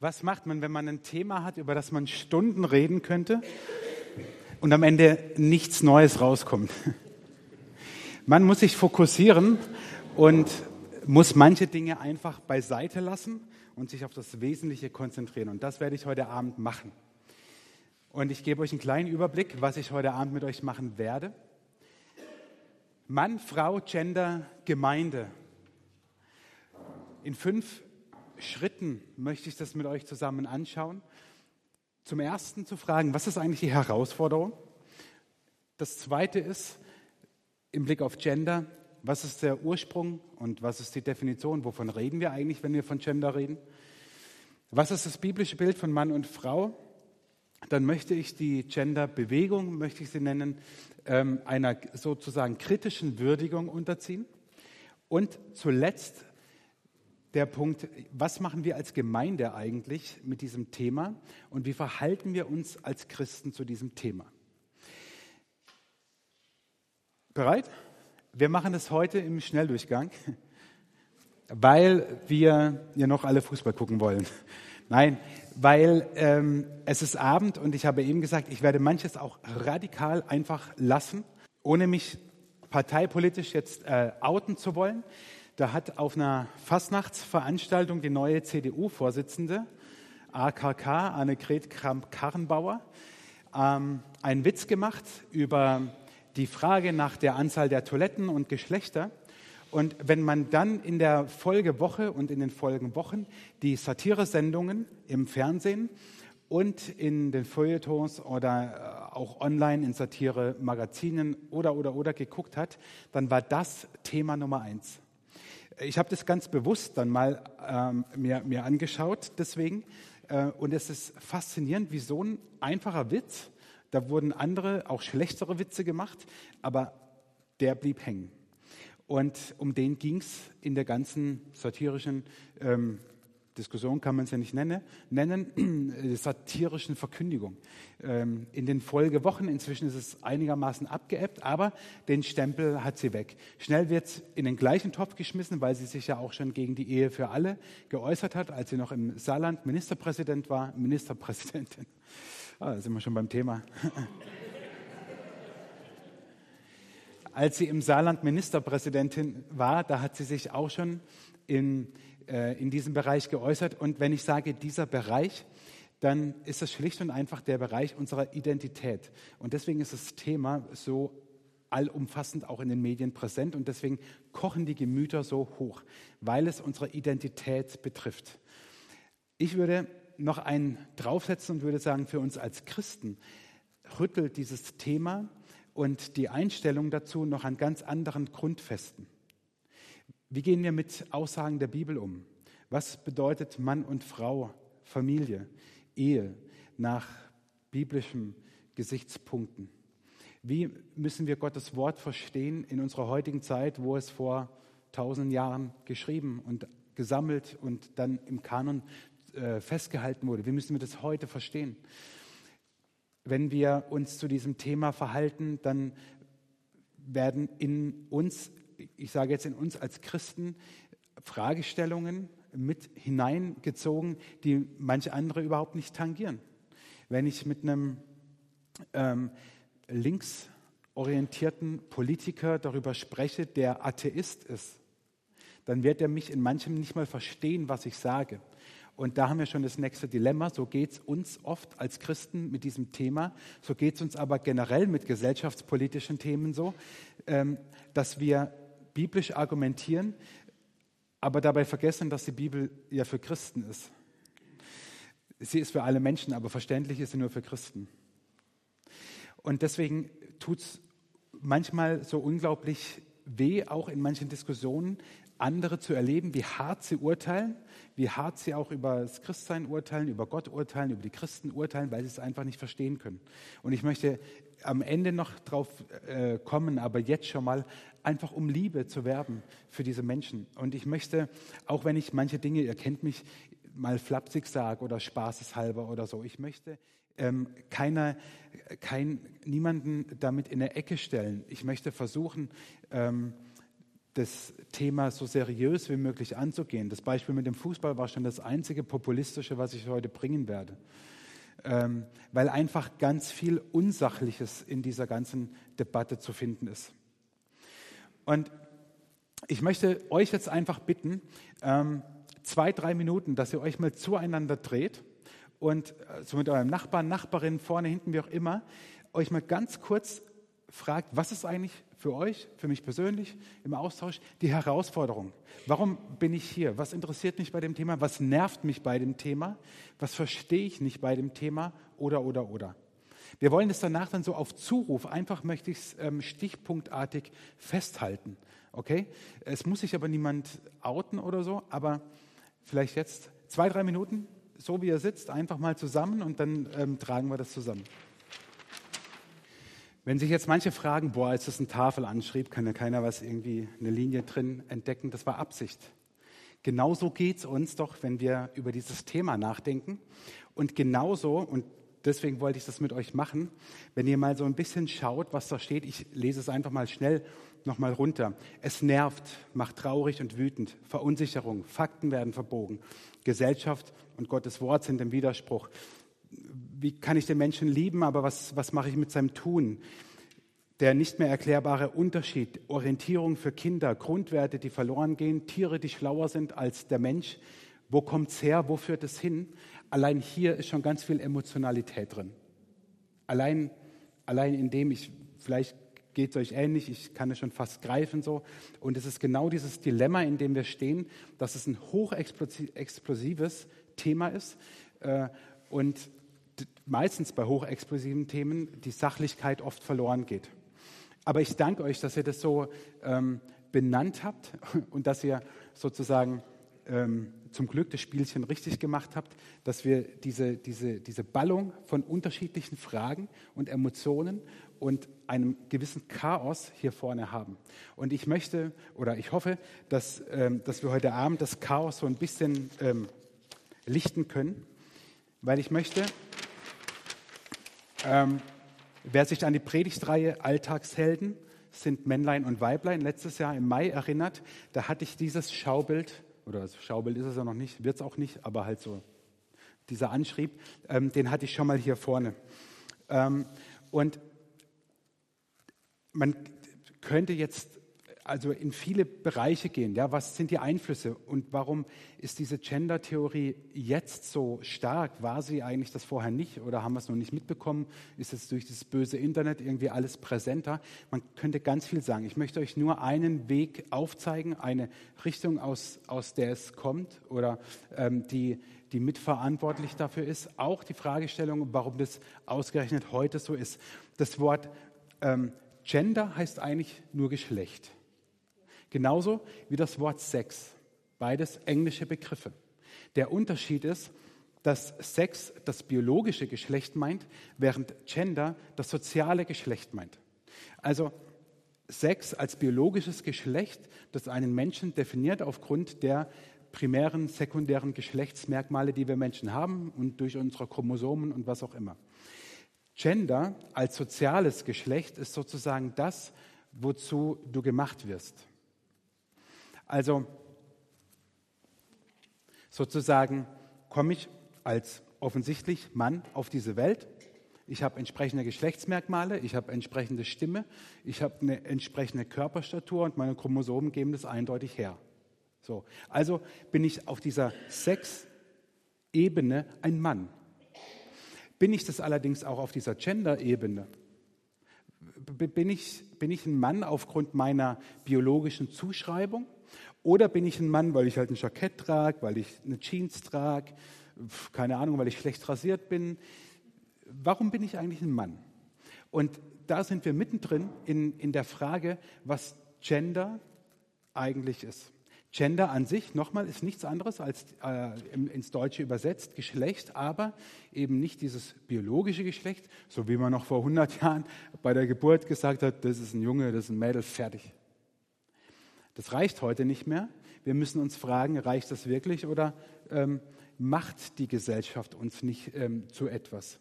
Was macht man, wenn man ein Thema hat, über das man Stunden reden könnte und am Ende nichts Neues rauskommt? Man muss sich fokussieren und muss manche Dinge einfach beiseite lassen und sich auf das Wesentliche konzentrieren. Und das werde ich heute Abend machen. Und ich gebe euch einen kleinen Überblick, was ich heute Abend mit euch machen werde. Mann, Frau, Gender, Gemeinde. In fünf Schritten möchte ich das mit euch zusammen anschauen. Zum ersten zu fragen, was ist eigentlich die Herausforderung? Das zweite ist, im Blick auf Gender, was ist der Ursprung und was ist die Definition? Wovon reden wir eigentlich, wenn wir von Gender reden? Was ist das biblische Bild von Mann und Frau? Dann möchte ich die Gender-Bewegung, möchte ich sie nennen, ähm, einer sozusagen kritischen Würdigung unterziehen. Und zuletzt der Punkt, was machen wir als Gemeinde eigentlich mit diesem Thema und wie verhalten wir uns als Christen zu diesem Thema? Bereit? Wir machen es heute im Schnelldurchgang, weil wir ja noch alle Fußball gucken wollen. Nein, weil ähm, es ist Abend und ich habe eben gesagt, ich werde manches auch radikal einfach lassen, ohne mich parteipolitisch jetzt äh, outen zu wollen. Da hat auf einer Fastnachtsveranstaltung die neue CDU-Vorsitzende AKK, Annegret Kramp-Karrenbauer, ähm, einen Witz gemacht über die Frage nach der Anzahl der Toiletten und Geschlechter. Und wenn man dann in der Folgewoche und in den Folgenwochen die Satiresendungen im Fernsehen und in den Feuilletons oder äh, auch online in Satire-Magazinen oder, oder, oder geguckt hat, dann war das Thema Nummer eins ich habe das ganz bewusst dann mal ähm, mir, mir angeschaut, deswegen. Äh, und es ist faszinierend, wie so ein einfacher Witz, da wurden andere, auch schlechtere Witze gemacht, aber der blieb hängen. Und um den ging es in der ganzen satirischen ähm, Diskussion kann man es ja nicht nennen, nennen satirischen Verkündigung. Ähm, in den Folgewochen, inzwischen ist es einigermaßen abgeebbt, aber den Stempel hat sie weg. Schnell wird es in den gleichen Topf geschmissen, weil sie sich ja auch schon gegen die Ehe für alle geäußert hat, als sie noch im Saarland Ministerpräsident war, Ministerpräsidentin. Ah, da sind wir schon beim Thema. als sie im Saarland Ministerpräsidentin war, da hat sie sich auch schon in äh, in diesem Bereich geäußert. Und wenn ich sage dieser Bereich, dann ist das schlicht und einfach der Bereich unserer Identität. Und deswegen ist das Thema so allumfassend auch in den Medien präsent und deswegen kochen die Gemüter so hoch, weil es unsere Identität betrifft. Ich würde noch einen draufsetzen und würde sagen, für uns als Christen rüttelt dieses Thema und die Einstellung dazu noch an ganz anderen Grundfesten. Wie gehen wir mit Aussagen der Bibel um? Was bedeutet Mann und Frau, Familie, Ehe nach biblischen Gesichtspunkten? Wie müssen wir Gottes Wort verstehen in unserer heutigen Zeit, wo es vor tausend Jahren geschrieben und gesammelt und dann im Kanon äh, festgehalten wurde? Wie müssen wir das heute verstehen? Wenn wir uns zu diesem Thema verhalten, dann werden in uns ich sage jetzt in uns als Christen, Fragestellungen mit hineingezogen, die manche andere überhaupt nicht tangieren. Wenn ich mit einem ähm, linksorientierten Politiker darüber spreche, der Atheist ist, dann wird er mich in manchem nicht mal verstehen, was ich sage. Und da haben wir schon das nächste Dilemma. So geht es uns oft als Christen mit diesem Thema. So geht es uns aber generell mit gesellschaftspolitischen Themen so, ähm, dass wir biblisch argumentieren, aber dabei vergessen, dass die Bibel ja für Christen ist. Sie ist für alle Menschen, aber verständlich ist sie nur für Christen. Und deswegen tut es manchmal so unglaublich weh, auch in manchen Diskussionen, andere zu erleben, wie hart sie urteilen, wie hart sie auch über das Christsein urteilen, über Gott urteilen, über die Christen urteilen, weil sie es einfach nicht verstehen können. Und ich möchte am Ende noch drauf äh, kommen, aber jetzt schon mal einfach um Liebe zu werben für diese Menschen. Und ich möchte, auch wenn ich manche Dinge, ihr kennt mich, mal flapsig sage oder spaßeshalber oder so, ich möchte ähm, keiner, kein, niemanden damit in der Ecke stellen. Ich möchte versuchen, ähm, das Thema so seriös wie möglich anzugehen. Das Beispiel mit dem Fußball war schon das einzige populistische, was ich heute bringen werde. Ähm, weil einfach ganz viel Unsachliches in dieser ganzen Debatte zu finden ist. Und ich möchte euch jetzt einfach bitten, ähm, zwei, drei Minuten, dass ihr euch mal zueinander dreht und äh, so mit eurem Nachbarn, Nachbarin, vorne, hinten, wie auch immer, euch mal ganz kurz fragt, was ist eigentlich für euch, für mich persönlich im Austausch die Herausforderung? Warum bin ich hier? Was interessiert mich bei dem Thema? Was nervt mich bei dem Thema? Was verstehe ich nicht bei dem Thema? Oder, oder, oder. Wir wollen es danach dann so auf Zuruf, einfach möchte ich es ähm, stichpunktartig festhalten. Okay? Es muss sich aber niemand outen oder so, aber vielleicht jetzt zwei, drei Minuten, so wie er sitzt, einfach mal zusammen und dann ähm, tragen wir das zusammen. Wenn sich jetzt manche fragen, boah, als das eine Tafel anschrieb, kann ja keiner was irgendwie eine Linie drin entdecken, das war Absicht. Genauso geht es uns doch, wenn wir über dieses Thema nachdenken. Und genauso, und deswegen wollte ich das mit euch machen, wenn ihr mal so ein bisschen schaut, was da steht, ich lese es einfach mal schnell nochmal runter. Es nervt, macht traurig und wütend, Verunsicherung, Fakten werden verbogen, Gesellschaft und Gottes Wort sind im Widerspruch wie kann ich den Menschen lieben, aber was, was mache ich mit seinem Tun? Der nicht mehr erklärbare Unterschied, Orientierung für Kinder, Grundwerte, die verloren gehen, Tiere, die schlauer sind als der Mensch. Wo kommt es her? Wo führt es hin? Allein hier ist schon ganz viel Emotionalität drin. Allein, allein indem ich, vielleicht geht es euch ähnlich, ich kann es schon fast greifen so. Und es ist genau dieses Dilemma, in dem wir stehen, dass es ein hochexplosives Thema ist. Äh, und meistens bei hochexplosiven Themen die Sachlichkeit oft verloren geht. Aber ich danke euch, dass ihr das so ähm, benannt habt und dass ihr sozusagen ähm, zum Glück das Spielchen richtig gemacht habt, dass wir diese, diese, diese Ballung von unterschiedlichen Fragen und Emotionen und einem gewissen Chaos hier vorne haben. Und ich möchte oder ich hoffe, dass, ähm, dass wir heute Abend das Chaos so ein bisschen ähm, lichten können, weil ich möchte, ähm, wer sich an die Predigtreihe Alltagshelden sind Männlein und Weiblein letztes Jahr im Mai erinnert, da hatte ich dieses Schaubild, oder das Schaubild ist es ja noch nicht, wird es auch nicht, aber halt so dieser Anschrieb, ähm, den hatte ich schon mal hier vorne. Ähm, und man könnte jetzt also in viele Bereiche gehen. Ja, was sind die Einflüsse und warum ist diese Gender-Theorie jetzt so stark? War sie eigentlich das vorher nicht oder haben wir es noch nicht mitbekommen? Ist es durch das böse Internet irgendwie alles präsenter? Man könnte ganz viel sagen. Ich möchte euch nur einen Weg aufzeigen, eine Richtung, aus, aus der es kommt oder ähm, die, die mitverantwortlich dafür ist. Auch die Fragestellung, warum das ausgerechnet heute so ist. Das Wort ähm, Gender heißt eigentlich nur Geschlecht. Genauso wie das Wort Sex. Beides englische Begriffe. Der Unterschied ist, dass Sex das biologische Geschlecht meint, während Gender das soziale Geschlecht meint. Also Sex als biologisches Geschlecht, das einen Menschen definiert aufgrund der primären, sekundären Geschlechtsmerkmale, die wir Menschen haben und durch unsere Chromosomen und was auch immer. Gender als soziales Geschlecht ist sozusagen das, wozu du gemacht wirst. Also sozusagen komme ich als offensichtlich Mann auf diese Welt. Ich habe entsprechende Geschlechtsmerkmale, ich habe entsprechende Stimme, ich habe eine entsprechende Körperstatur und meine Chromosomen geben das eindeutig her. So, also bin ich auf dieser Sex-Ebene ein Mann. Bin ich das allerdings auch auf dieser Gender-Ebene? Bin ich, bin ich ein Mann aufgrund meiner biologischen Zuschreibung? Oder bin ich ein Mann, weil ich halt ein Jackett trage, weil ich eine Jeans trage, keine Ahnung, weil ich schlecht rasiert bin. Warum bin ich eigentlich ein Mann? Und da sind wir mittendrin in, in der Frage, was Gender eigentlich ist. Gender an sich, nochmal, ist nichts anderes als äh, ins Deutsche übersetzt Geschlecht, aber eben nicht dieses biologische Geschlecht, so wie man noch vor 100 Jahren bei der Geburt gesagt hat, das ist ein Junge, das ist ein Mädel, fertig. Das reicht heute nicht mehr. Wir müssen uns fragen, reicht das wirklich oder ähm, macht die Gesellschaft uns nicht ähm, zu etwas?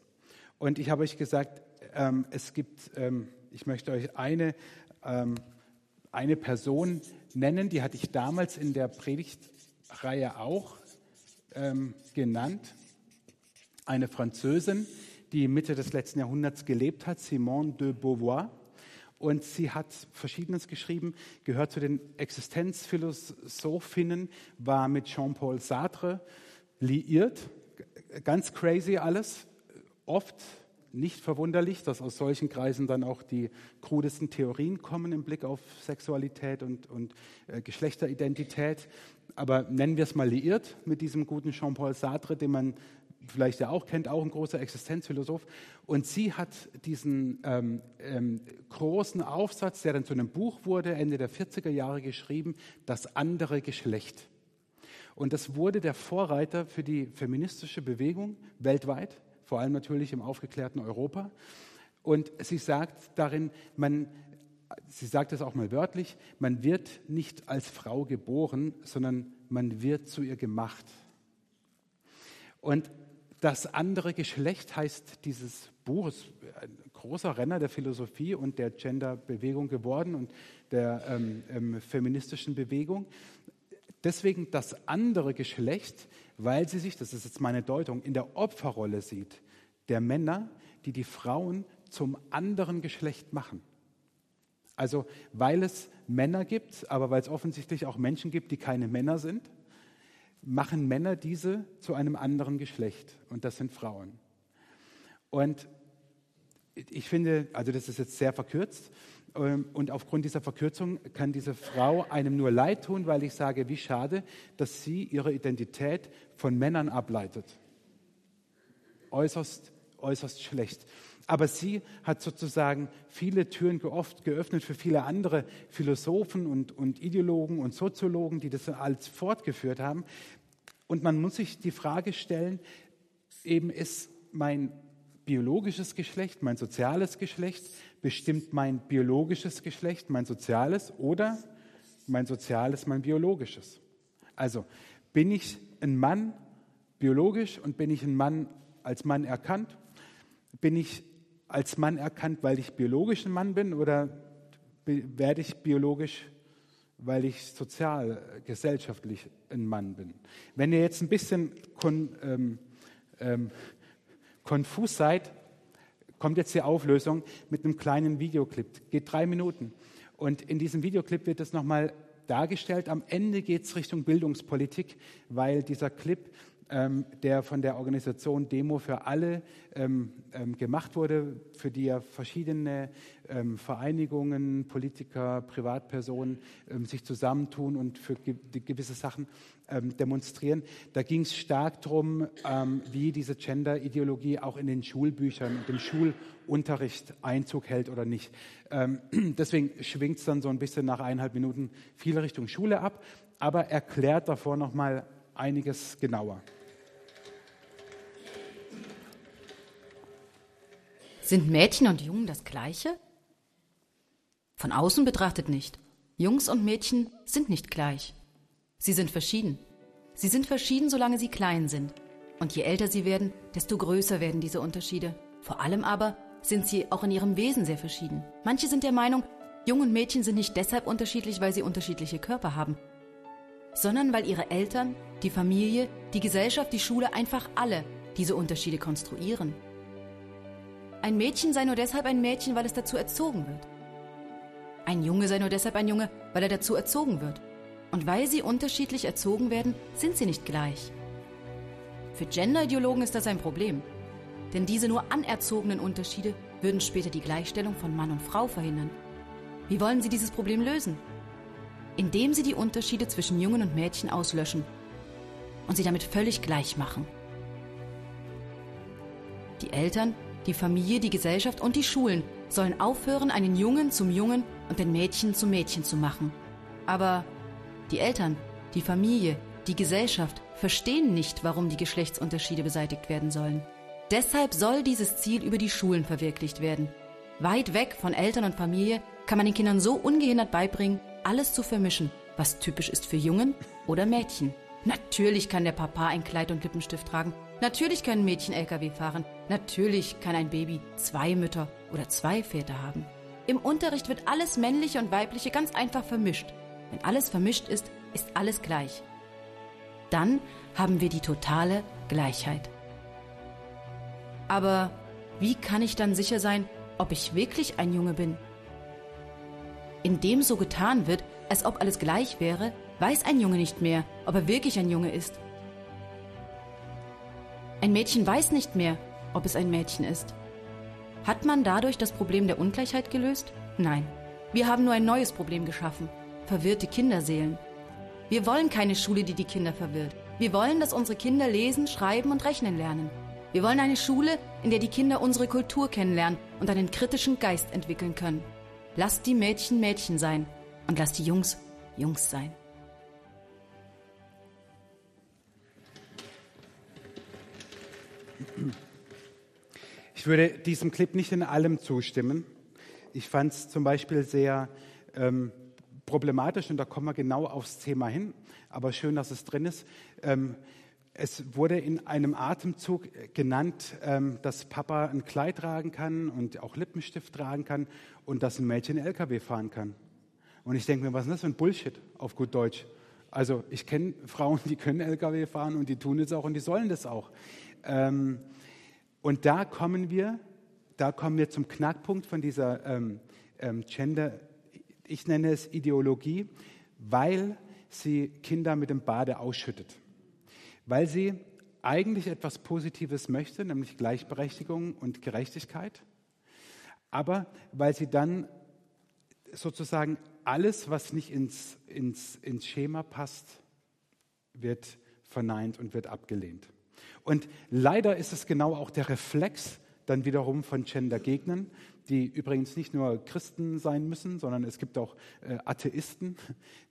Und ich habe euch gesagt, ähm, es gibt, ähm, ich möchte euch eine, ähm, eine Person nennen, die hatte ich damals in der Predigtreihe auch ähm, genannt. Eine Französin, die Mitte des letzten Jahrhunderts gelebt hat, Simone de Beauvoir. Und sie hat Verschiedenes geschrieben, gehört zu den Existenzphilosophinnen, war mit Jean-Paul Sartre liiert. Ganz crazy alles. Oft nicht verwunderlich, dass aus solchen Kreisen dann auch die krudesten Theorien kommen im Blick auf Sexualität und, und äh, Geschlechteridentität. Aber nennen wir es mal liiert mit diesem guten Jean-Paul Sartre, den man vielleicht ja auch kennt, auch ein großer Existenzphilosoph. Und sie hat diesen ähm, ähm, großen Aufsatz, der dann zu einem Buch wurde, Ende der 40er Jahre geschrieben, Das andere Geschlecht. Und das wurde der Vorreiter für die feministische Bewegung weltweit, vor allem natürlich im aufgeklärten Europa. Und sie sagt darin, man, sie sagt es auch mal wörtlich, man wird nicht als Frau geboren, sondern man wird zu ihr gemacht. Und das andere Geschlecht heißt dieses Buch, ist ein großer Renner der Philosophie und der Gender-Bewegung geworden und der ähm, ähm, feministischen Bewegung. Deswegen das andere Geschlecht, weil sie sich, das ist jetzt meine Deutung, in der Opferrolle sieht, der Männer, die die Frauen zum anderen Geschlecht machen. Also weil es Männer gibt, aber weil es offensichtlich auch Menschen gibt, die keine Männer sind, machen Männer diese zu einem anderen Geschlecht und das sind Frauen. Und ich finde, also das ist jetzt sehr verkürzt ähm, und aufgrund dieser Verkürzung kann diese Frau einem nur leid tun, weil ich sage, wie schade, dass sie ihre Identität von Männern ableitet. Äußerst, äußerst schlecht. Aber sie hat sozusagen viele Türen geöffnet für viele andere Philosophen und, und Ideologen und Soziologen, die das alles fortgeführt haben. Und man muss sich die Frage stellen, eben ist mein biologisches Geschlecht, mein soziales Geschlecht, bestimmt mein biologisches Geschlecht, mein soziales oder mein soziales, mein biologisches. Also bin ich ein Mann biologisch und bin ich ein Mann als Mann erkannt? Bin ich als Mann erkannt, weil ich biologisch ein Mann bin oder werde ich biologisch, weil ich sozial, gesellschaftlich ein Mann bin? Wenn ihr jetzt ein bisschen kon, ähm, ähm, konfus seid, kommt jetzt die Auflösung mit einem kleinen Videoclip. Geht drei Minuten. Und in diesem Videoclip wird es nochmal dargestellt. Am Ende geht es Richtung Bildungspolitik, weil dieser Clip ähm, der von der Organisation Demo für alle ähm, ähm, gemacht wurde, für die ja verschiedene ähm, Vereinigungen, Politiker, Privatpersonen ähm, sich zusammentun und für ge gewisse Sachen ähm, demonstrieren. Da ging es stark darum, wie diese Gender-Ideologie auch in den Schulbüchern und im Schulunterricht Einzug hält oder nicht. deswegen schwingt es dann so ein bisschen nach eineinhalb Minuten viel Richtung Schule ab, aber erklärt davor nochmal einiges genauer. Sind Mädchen und Jungen das gleiche? Von außen betrachtet nicht. Jungs und Mädchen sind nicht gleich. Sie sind verschieden. Sie sind verschieden, solange sie klein sind. Und je älter sie werden, desto größer werden diese Unterschiede. Vor allem aber sind sie auch in ihrem Wesen sehr verschieden. Manche sind der Meinung, Jungen und Mädchen sind nicht deshalb unterschiedlich, weil sie unterschiedliche Körper haben, sondern weil ihre Eltern, die Familie, die Gesellschaft, die Schule einfach alle diese Unterschiede konstruieren. Ein Mädchen sei nur deshalb ein Mädchen, weil es dazu erzogen wird. Ein Junge sei nur deshalb ein Junge, weil er dazu erzogen wird. Und weil sie unterschiedlich erzogen werden, sind sie nicht gleich. Für Genderideologen ist das ein Problem. Denn diese nur anerzogenen Unterschiede würden später die Gleichstellung von Mann und Frau verhindern. Wie wollen sie dieses Problem lösen? Indem sie die Unterschiede zwischen Jungen und Mädchen auslöschen und sie damit völlig gleich machen. Die Eltern die Familie, die Gesellschaft und die Schulen sollen aufhören, einen Jungen zum Jungen und den Mädchen zum Mädchen zu machen. Aber die Eltern, die Familie, die Gesellschaft verstehen nicht, warum die Geschlechtsunterschiede beseitigt werden sollen. Deshalb soll dieses Ziel über die Schulen verwirklicht werden. Weit weg von Eltern und Familie kann man den Kindern so ungehindert beibringen, alles zu vermischen, was typisch ist für Jungen oder Mädchen. Natürlich kann der Papa ein Kleid und Lippenstift tragen Natürlich können Mädchen Lkw fahren. Natürlich kann ein Baby zwei Mütter oder zwei Väter haben. Im Unterricht wird alles Männliche und Weibliche ganz einfach vermischt. Wenn alles vermischt ist, ist alles gleich. Dann haben wir die totale Gleichheit. Aber wie kann ich dann sicher sein, ob ich wirklich ein Junge bin? Indem so getan wird, als ob alles gleich wäre, weiß ein Junge nicht mehr, ob er wirklich ein Junge ist. Ein Mädchen weiß nicht mehr, ob es ein Mädchen ist. Hat man dadurch das Problem der Ungleichheit gelöst? Nein. Wir haben nur ein neues Problem geschaffen. Verwirrte Kinderseelen. Wir wollen keine Schule, die die Kinder verwirrt. Wir wollen, dass unsere Kinder lesen, schreiben und rechnen lernen. Wir wollen eine Schule, in der die Kinder unsere Kultur kennenlernen und einen kritischen Geist entwickeln können. Lasst die Mädchen Mädchen sein und lasst die Jungs Jungs sein. Ich würde diesem Clip nicht in allem zustimmen. Ich fand es zum Beispiel sehr ähm, problematisch und da kommen wir genau aufs Thema hin, aber schön, dass es drin ist. Ähm, es wurde in einem Atemzug genannt, ähm, dass Papa ein Kleid tragen kann und auch Lippenstift tragen kann und dass ein Mädchen LKW fahren kann. Und ich denke mir, was ist das für ein Bullshit auf gut Deutsch? Also ich kenne Frauen, die können LKW fahren und die tun es auch und die sollen das auch. Ähm, und da kommen wir, da kommen wir zum Knackpunkt von dieser ähm, ähm, Gender, ich nenne es Ideologie, weil sie Kinder mit dem Bade ausschüttet. Weil sie eigentlich etwas Positives möchte, nämlich Gleichberechtigung und Gerechtigkeit, aber weil sie dann sozusagen alles, was nicht ins, ins, ins Schema passt, wird verneint und wird abgelehnt. Und leider ist es genau auch der Reflex dann wiederum von Gender-Gegnern, die übrigens nicht nur Christen sein müssen, sondern es gibt auch äh, Atheisten,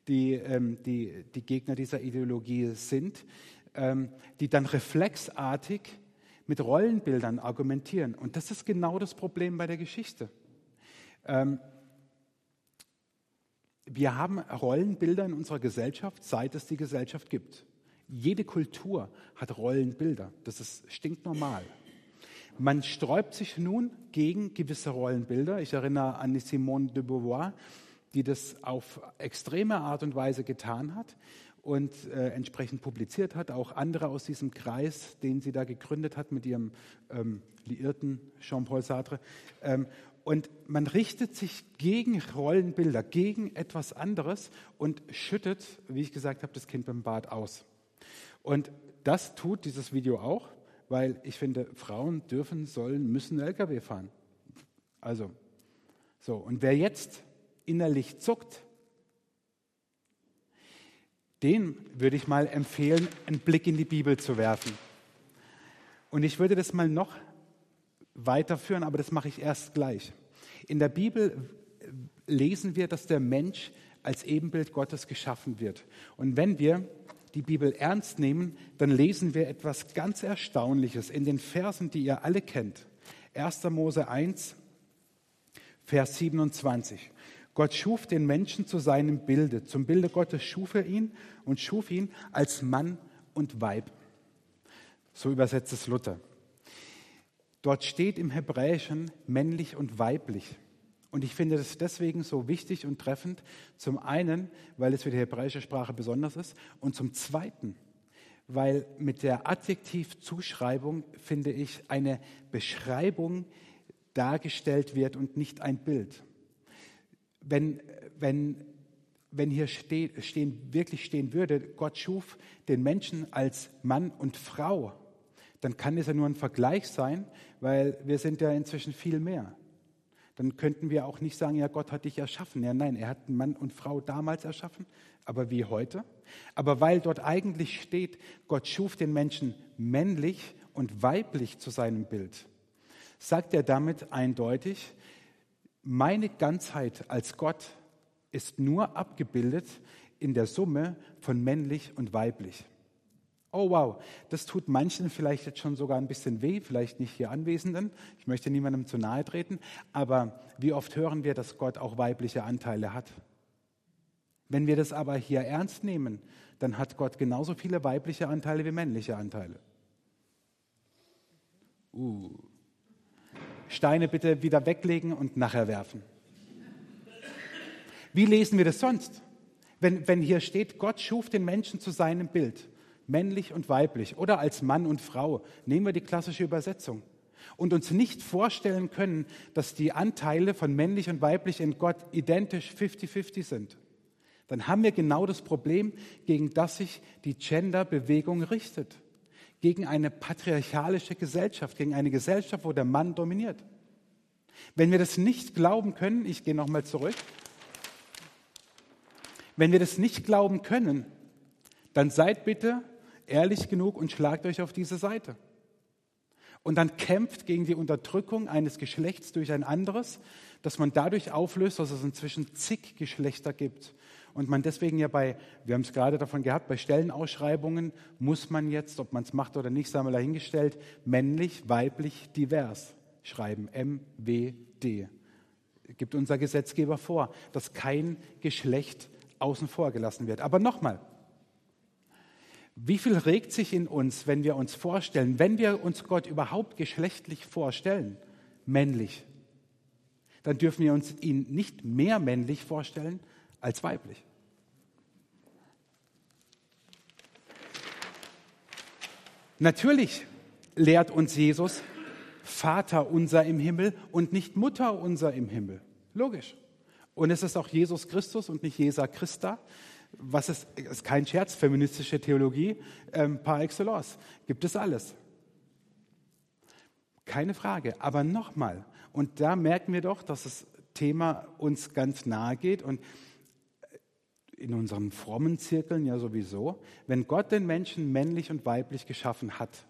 die, ähm, die, die Gegner dieser Ideologie sind, ähm, die dann reflexartig mit Rollenbildern argumentieren. Und das ist genau das Problem bei der Geschichte. Ähm, wir haben Rollenbilder in unserer Gesellschaft, seit es die Gesellschaft gibt. Jede Kultur hat Rollenbilder. Das ist stinknormal. Man sträubt sich nun gegen gewisse Rollenbilder. Ich erinnere an die Simone de Beauvoir, die das auf extreme Art und Weise getan hat und äh, entsprechend publiziert hat. Auch andere aus diesem Kreis, den sie da gegründet hat mit ihrem ähm, Liirten Jean-Paul Sartre. Ähm, und man richtet sich gegen Rollenbilder, gegen etwas anderes und schüttet, wie ich gesagt habe, das Kind beim Bad aus. Und das tut dieses Video auch, weil ich finde, Frauen dürfen, sollen, müssen LKW fahren. Also, so. Und wer jetzt innerlich zuckt, den würde ich mal empfehlen, einen Blick in die Bibel zu werfen. Und ich würde das mal noch weiterführen, aber das mache ich erst gleich. In der Bibel lesen wir, dass der Mensch als Ebenbild Gottes geschaffen wird. Und wenn wir die Bibel ernst nehmen, dann lesen wir etwas ganz Erstaunliches in den Versen, die ihr alle kennt. 1. Mose 1, Vers 27. Gott schuf den Menschen zu seinem Bilde. Zum Bilde Gottes schuf er ihn und schuf ihn als Mann und Weib. So übersetzt es Luther. Dort steht im Hebräischen männlich und weiblich. Und ich finde das deswegen so wichtig und treffend. Zum einen, weil es für die hebräische Sprache besonders ist. Und zum zweiten, weil mit der Adjektivzuschreibung, finde ich, eine Beschreibung dargestellt wird und nicht ein Bild. Wenn, wenn, wenn hier steht, stehen, wirklich stehen würde, Gott schuf den Menschen als Mann und Frau, dann kann es ja nur ein Vergleich sein, weil wir sind ja inzwischen viel mehr dann könnten wir auch nicht sagen, ja, Gott hat dich erschaffen. Ja, nein, er hat Mann und Frau damals erschaffen, aber wie heute. Aber weil dort eigentlich steht, Gott schuf den Menschen männlich und weiblich zu seinem Bild, sagt er damit eindeutig, meine Ganzheit als Gott ist nur abgebildet in der Summe von männlich und weiblich. Oh wow, das tut manchen vielleicht jetzt schon sogar ein bisschen weh, vielleicht nicht hier Anwesenden. Ich möchte niemandem zu nahe treten, aber wie oft hören wir, dass Gott auch weibliche Anteile hat? Wenn wir das aber hier ernst nehmen, dann hat Gott genauso viele weibliche Anteile wie männliche Anteile. Uh. Steine bitte wieder weglegen und nachher werfen. Wie lesen wir das sonst? Wenn, wenn hier steht, Gott schuf den Menschen zu seinem Bild, männlich und weiblich oder als Mann und Frau, nehmen wir die klassische Übersetzung und uns nicht vorstellen können, dass die Anteile von männlich und weiblich in Gott identisch 50-50 sind, dann haben wir genau das Problem, gegen das sich die Gender-Bewegung richtet. Gegen eine patriarchalische Gesellschaft, gegen eine Gesellschaft, wo der Mann dominiert. Wenn wir das nicht glauben können, ich gehe nochmal zurück, wenn wir das nicht glauben können, dann seid bitte ehrlich genug und schlagt euch auf diese Seite und dann kämpft gegen die Unterdrückung eines Geschlechts durch ein anderes, dass man dadurch auflöst, dass es inzwischen zig Geschlechter gibt. Und man deswegen ja bei, wir haben es gerade davon gehabt, bei Stellenausschreibungen muss man jetzt, ob man es macht oder nicht, sagen wir dahingestellt, männlich, weiblich, divers schreiben. MWD. Gibt unser Gesetzgeber vor, dass kein Geschlecht außen vor gelassen wird. Aber nochmal, wie viel regt sich in uns, wenn wir uns vorstellen, wenn wir uns Gott überhaupt geschlechtlich vorstellen, männlich, dann dürfen wir uns ihn nicht mehr männlich vorstellen als weiblich. Natürlich lehrt uns Jesus Vater unser im Himmel und nicht Mutter unser im Himmel. Logisch. Und es ist auch Jesus Christus und nicht Jesa Christa, was ist, ist kein Scherz, feministische Theologie ähm, par excellence, gibt es alles. Keine Frage. Aber nochmal, und da merken wir doch, dass das Thema uns ganz nahe geht und in unseren frommen Zirkeln ja sowieso, wenn Gott den Menschen männlich und weiblich geschaffen hat,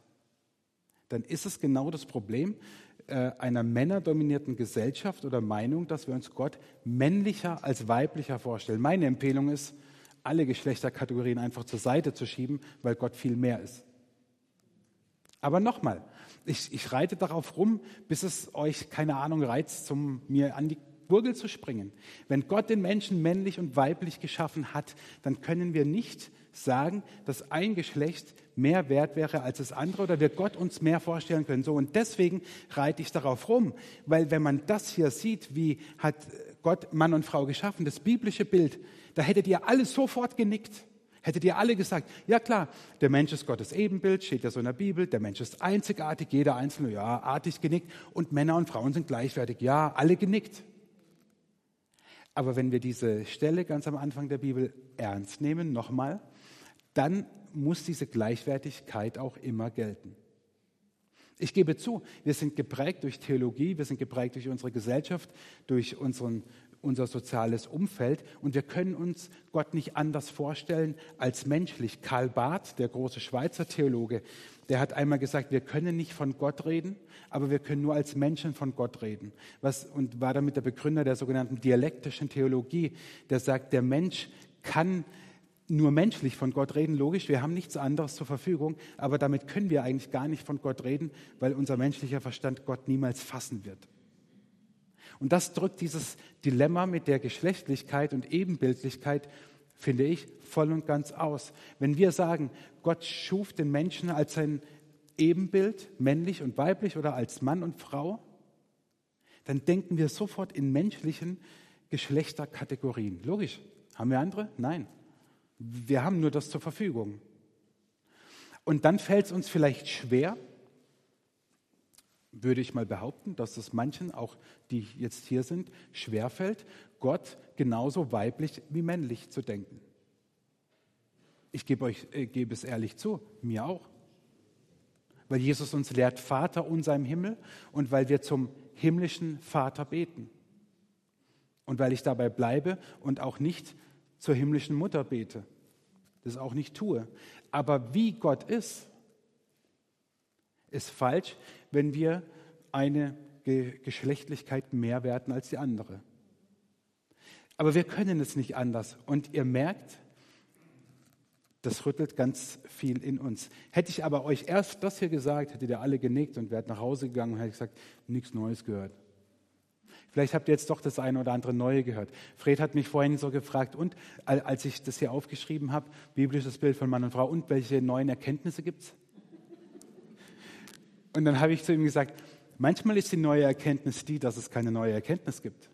dann ist es genau das Problem äh, einer männerdominierten Gesellschaft oder Meinung, dass wir uns Gott männlicher als weiblicher vorstellen. Meine Empfehlung ist, alle Geschlechterkategorien einfach zur Seite zu schieben, weil Gott viel mehr ist. Aber nochmal, ich, ich reite darauf rum, bis es euch, keine Ahnung, reizt, zum mir an die Gurgel zu springen. Wenn Gott den Menschen männlich und weiblich geschaffen hat, dann können wir nicht sagen, dass ein Geschlecht mehr wert wäre als das andere oder wir Gott uns mehr vorstellen können. So und deswegen reite ich darauf rum, weil wenn man das hier sieht, wie hat Gott Mann und Frau geschaffen, das biblische Bild, da hättet ihr alle sofort genickt. Hättet ihr alle gesagt, ja klar, der Mensch ist Gottes Ebenbild, steht ja so in der Bibel, der Mensch ist einzigartig, jeder Einzelne, ja, artig genickt und Männer und Frauen sind gleichwertig, ja, alle genickt. Aber wenn wir diese Stelle ganz am Anfang der Bibel ernst nehmen, nochmal, dann muss diese Gleichwertigkeit auch immer gelten. Ich gebe zu, wir sind geprägt durch Theologie, wir sind geprägt durch unsere Gesellschaft, durch unseren unser soziales Umfeld und wir können uns Gott nicht anders vorstellen als menschlich. Karl Barth, der große Schweizer Theologe, der hat einmal gesagt, wir können nicht von Gott reden, aber wir können nur als Menschen von Gott reden. Was, und war damit der Begründer der sogenannten dialektischen Theologie, der sagt, der Mensch kann nur menschlich von Gott reden, logisch, wir haben nichts anderes zur Verfügung, aber damit können wir eigentlich gar nicht von Gott reden, weil unser menschlicher Verstand Gott niemals fassen wird. Und das drückt dieses Dilemma mit der Geschlechtlichkeit und Ebenbildlichkeit, finde ich, voll und ganz aus. Wenn wir sagen, Gott schuf den Menschen als sein Ebenbild, männlich und weiblich oder als Mann und Frau, dann denken wir sofort in menschlichen Geschlechterkategorien. Logisch. Haben wir andere? Nein. Wir haben nur das zur Verfügung. Und dann fällt es uns vielleicht schwer, würde ich mal behaupten, dass es manchen, auch die jetzt hier sind, schwerfällt, Gott genauso weiblich wie männlich zu denken. Ich gebe euch, äh, gebe es ehrlich zu, mir auch. Weil Jesus uns lehrt, Vater unser im Himmel und weil wir zum himmlischen Vater beten. Und weil ich dabei bleibe und auch nicht zur himmlischen Mutter bete. Das auch nicht tue. Aber wie Gott ist, ist falsch, wenn wir eine Geschlechtlichkeit mehr werten als die andere. Aber wir können es nicht anders. Und ihr merkt, das rüttelt ganz viel in uns. Hätte ich aber euch erst das hier gesagt, hättet ihr alle genickt und wärt nach Hause gegangen und hätte gesagt, nichts Neues gehört. Vielleicht habt ihr jetzt doch das eine oder andere Neue gehört. Fred hat mich vorhin so gefragt, und als ich das hier aufgeschrieben habe, biblisches Bild von Mann und Frau, und welche neuen Erkenntnisse gibt es? Und dann habe ich zu ihm gesagt, manchmal ist die neue Erkenntnis die, dass es keine neue Erkenntnis gibt.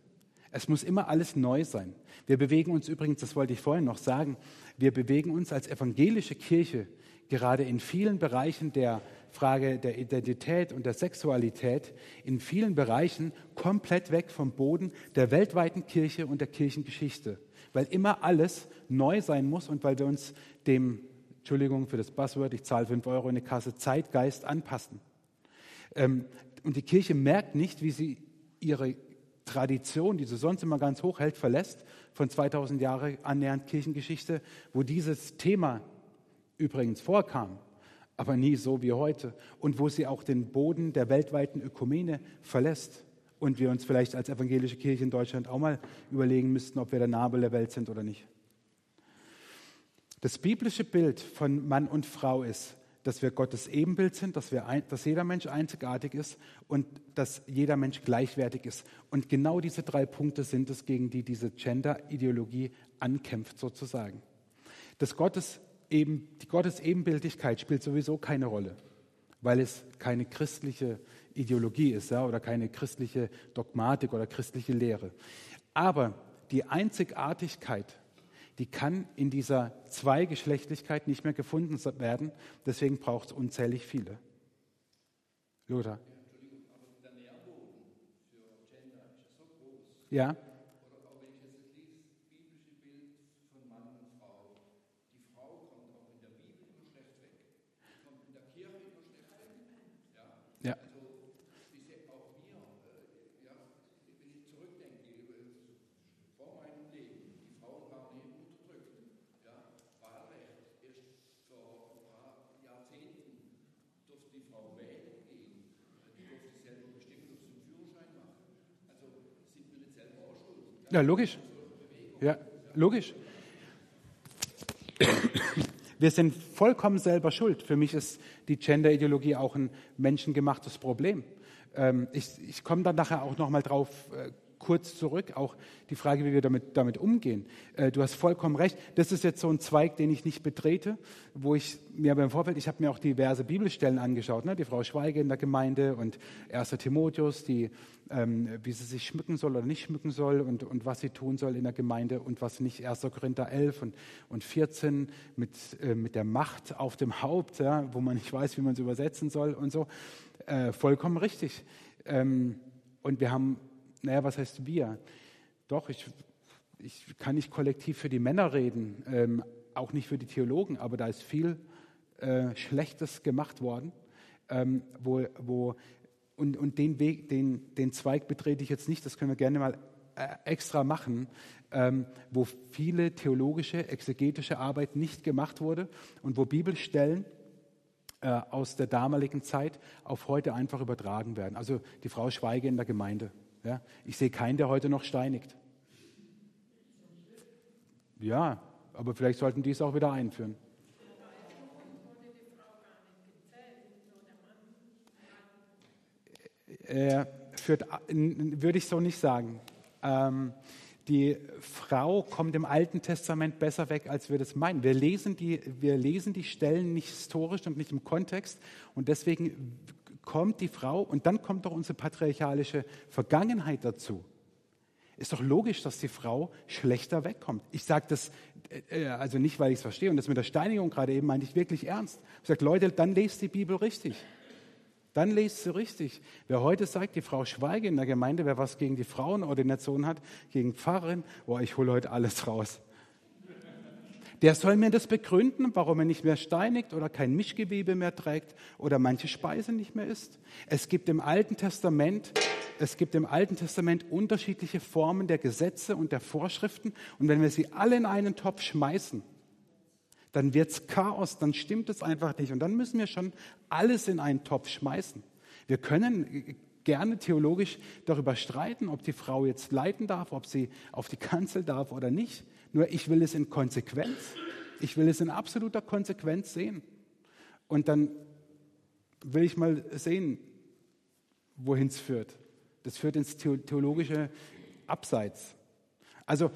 Es muss immer alles neu sein. Wir bewegen uns übrigens, das wollte ich vorhin noch sagen, wir bewegen uns als evangelische Kirche gerade in vielen Bereichen der Frage der Identität und der Sexualität, in vielen Bereichen komplett weg vom Boden der weltweiten Kirche und der Kirchengeschichte, weil immer alles neu sein muss und weil wir uns dem, Entschuldigung für das Buzzword, ich zahle 5 Euro in eine Kasse, Zeitgeist anpassen. Ähm, und die Kirche merkt nicht, wie sie ihre Tradition, die sie sonst immer ganz hoch hält, verlässt, von 2000 Jahren annähernd Kirchengeschichte, wo dieses Thema übrigens vorkam, aber nie so wie heute und wo sie auch den Boden der weltweiten Ökumene verlässt und wir uns vielleicht als evangelische Kirche in Deutschland auch mal überlegen müssten, ob wir der Nabel der Welt sind oder nicht. Das biblische Bild von Mann und Frau ist, dass wir Gottes Ebenbild sind, dass, wir ein, dass jeder Mensch einzigartig ist und dass jeder Mensch gleichwertig ist. Und genau diese drei Punkte sind es, gegen die diese Gender-Ideologie ankämpft, sozusagen. Dass Gottes eben, die Gottes Ebenbildigkeit spielt sowieso keine Rolle, weil es keine christliche Ideologie ist ja, oder keine christliche Dogmatik oder christliche Lehre. Aber die Einzigartigkeit die kann in dieser Zweigeschlechtlichkeit nicht mehr gefunden werden. Deswegen braucht es unzählig viele. Lothar. Ja. Ja, logisch. Ja, logisch. Wir sind vollkommen selber schuld. Für mich ist die Gender-Ideologie auch ein menschengemachtes Problem. Ähm, ich, ich komme dann nachher auch noch mal drauf äh, kurz zurück, auch die Frage, wie wir damit, damit umgehen. Äh, du hast vollkommen recht. Das ist jetzt so ein Zweig, den ich nicht betrete, wo ich mir beim Vorfeld, ich habe mir auch diverse Bibelstellen angeschaut, ne? die Frau Schweige in der Gemeinde und 1. Timotheus, die, ähm, wie sie sich schmücken soll oder nicht schmücken soll und, und was sie tun soll in der Gemeinde und was nicht. 1. Korinther 11 und, und 14 mit, äh, mit der Macht auf dem Haupt, ja? wo man nicht weiß, wie man es übersetzen soll und so. Äh, vollkommen richtig. Ähm, und wir haben naja, was heißt wir? Doch, ich, ich kann nicht kollektiv für die Männer reden, ähm, auch nicht für die Theologen, aber da ist viel äh, Schlechtes gemacht worden, ähm, wo, wo, und, und den Weg, den, den Zweig betrete ich jetzt nicht, das können wir gerne mal äh, extra machen, ähm, wo viele theologische, exegetische Arbeit nicht gemacht wurde und wo Bibelstellen äh, aus der damaligen Zeit auf heute einfach übertragen werden. Also die Frau Schweige in der Gemeinde. Ja, ich sehe keinen, der heute noch steinigt. Ja, aber vielleicht sollten die es auch wieder einführen. Äh, führt, würde ich so nicht sagen. Ähm, die Frau kommt im Alten Testament besser weg, als wir das meinen. Wir lesen, die, wir lesen die Stellen nicht historisch und nicht im Kontext und deswegen kommt die Frau und dann kommt doch unsere patriarchalische Vergangenheit dazu. Ist doch logisch, dass die Frau schlechter wegkommt. Ich sage das äh, äh, also nicht, weil ich es verstehe und das mit der Steinigung gerade eben meinte ich wirklich ernst. Ich sage, Leute, dann lest die Bibel richtig. Dann lest sie richtig. Wer heute sagt, die Frau schweige in der Gemeinde, wer was gegen die Frauenordination hat, gegen Pfarrerin, boah, ich hole heute alles raus. Der soll mir das begründen, warum er nicht mehr steinigt oder kein Mischgewebe mehr trägt oder manche Speise nicht mehr isst. Es gibt im Alten Testament, es gibt im Alten Testament unterschiedliche Formen der Gesetze und der Vorschriften. Und wenn wir sie alle in einen Topf schmeißen, dann wird's Chaos, dann stimmt es einfach nicht. Und dann müssen wir schon alles in einen Topf schmeißen. Wir können gerne theologisch darüber streiten, ob die Frau jetzt leiten darf, ob sie auf die Kanzel darf oder nicht. Nur ich will es in Konsequenz, ich will es in absoluter Konsequenz sehen. Und dann will ich mal sehen, wohin es führt. Das führt ins theologische Abseits. Also,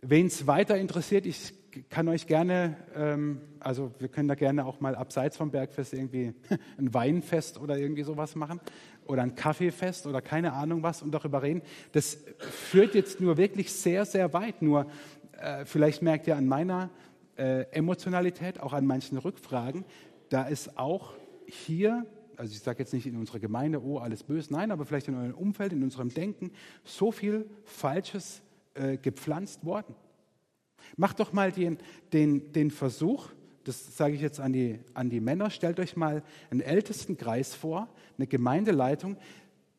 wen es weiter interessiert, ich kann euch gerne, ähm, also wir können da gerne auch mal abseits vom Bergfest irgendwie ein Weinfest oder irgendwie sowas machen oder ein Kaffeefest oder keine Ahnung was und darüber reden. Das führt jetzt nur wirklich sehr, sehr weit. Nur äh, vielleicht merkt ihr an meiner äh, Emotionalität, auch an manchen Rückfragen, da ist auch hier, also ich sage jetzt nicht in unserer Gemeinde, oh, alles böse, nein, aber vielleicht in eurem Umfeld, in unserem Denken, so viel Falsches äh, gepflanzt worden. Macht doch mal den, den, den Versuch, das sage ich jetzt an die, an die Männer, stellt euch mal einen ältesten Kreis vor, eine Gemeindeleitung,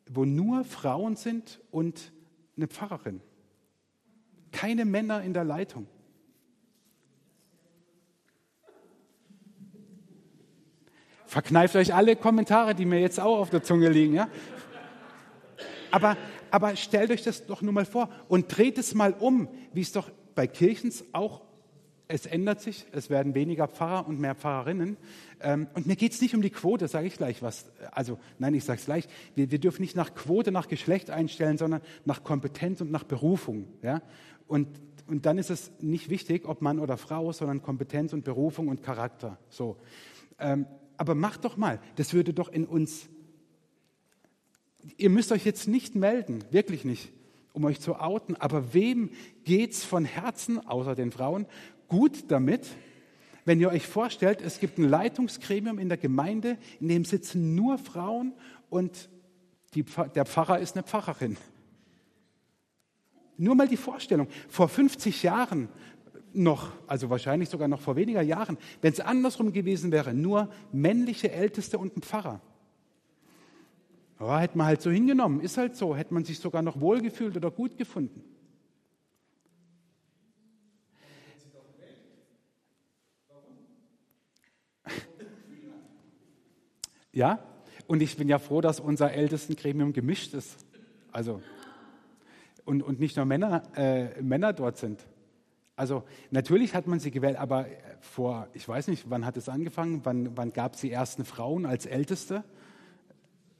wo nur Frauen sind und eine Pfarrerin. Keine Männer in der Leitung. Verkneift euch alle Kommentare, die mir jetzt auch auf der Zunge liegen. Ja? Aber, aber stellt euch das doch nur mal vor und dreht es mal um, wie es doch bei Kirchens auch, es ändert sich, es werden weniger Pfarrer und mehr Pfarrerinnen. Ähm, und mir geht es nicht um die Quote, sage ich gleich was. Also nein, ich sage es gleich, wir, wir, dürfen nicht nach Quote, nach Geschlecht einstellen, sondern nach Kompetenz und nach Berufung. Ja? Und, und dann ist es nicht wichtig, ob Mann oder Frau, sondern Kompetenz und Berufung und Charakter. So. Ähm, aber macht doch mal, das würde doch in uns. Ihr müsst euch jetzt nicht melden, wirklich nicht, um euch zu outen, aber wem geht es von Herzen, außer den Frauen, gut damit, wenn ihr euch vorstellt, es gibt ein Leitungsgremium in der Gemeinde, in dem sitzen nur Frauen und die, der Pfarrer ist eine Pfarrerin. Nur mal die Vorstellung, vor 50 Jahren noch, also wahrscheinlich sogar noch vor weniger Jahren, wenn es andersrum gewesen wäre, nur männliche Älteste und ein Pfarrer. Ja, hätte man halt so hingenommen, ist halt so, hätte man sich sogar noch wohlgefühlt oder gut gefunden. Ja, und ich bin ja froh, dass unser ältesten Gremium gemischt ist. Also, und, und nicht nur Männer, äh, Männer dort sind. Also natürlich hat man sie gewählt, aber vor, ich weiß nicht, wann hat es angefangen? Wann, wann gab es die ersten Frauen als Älteste?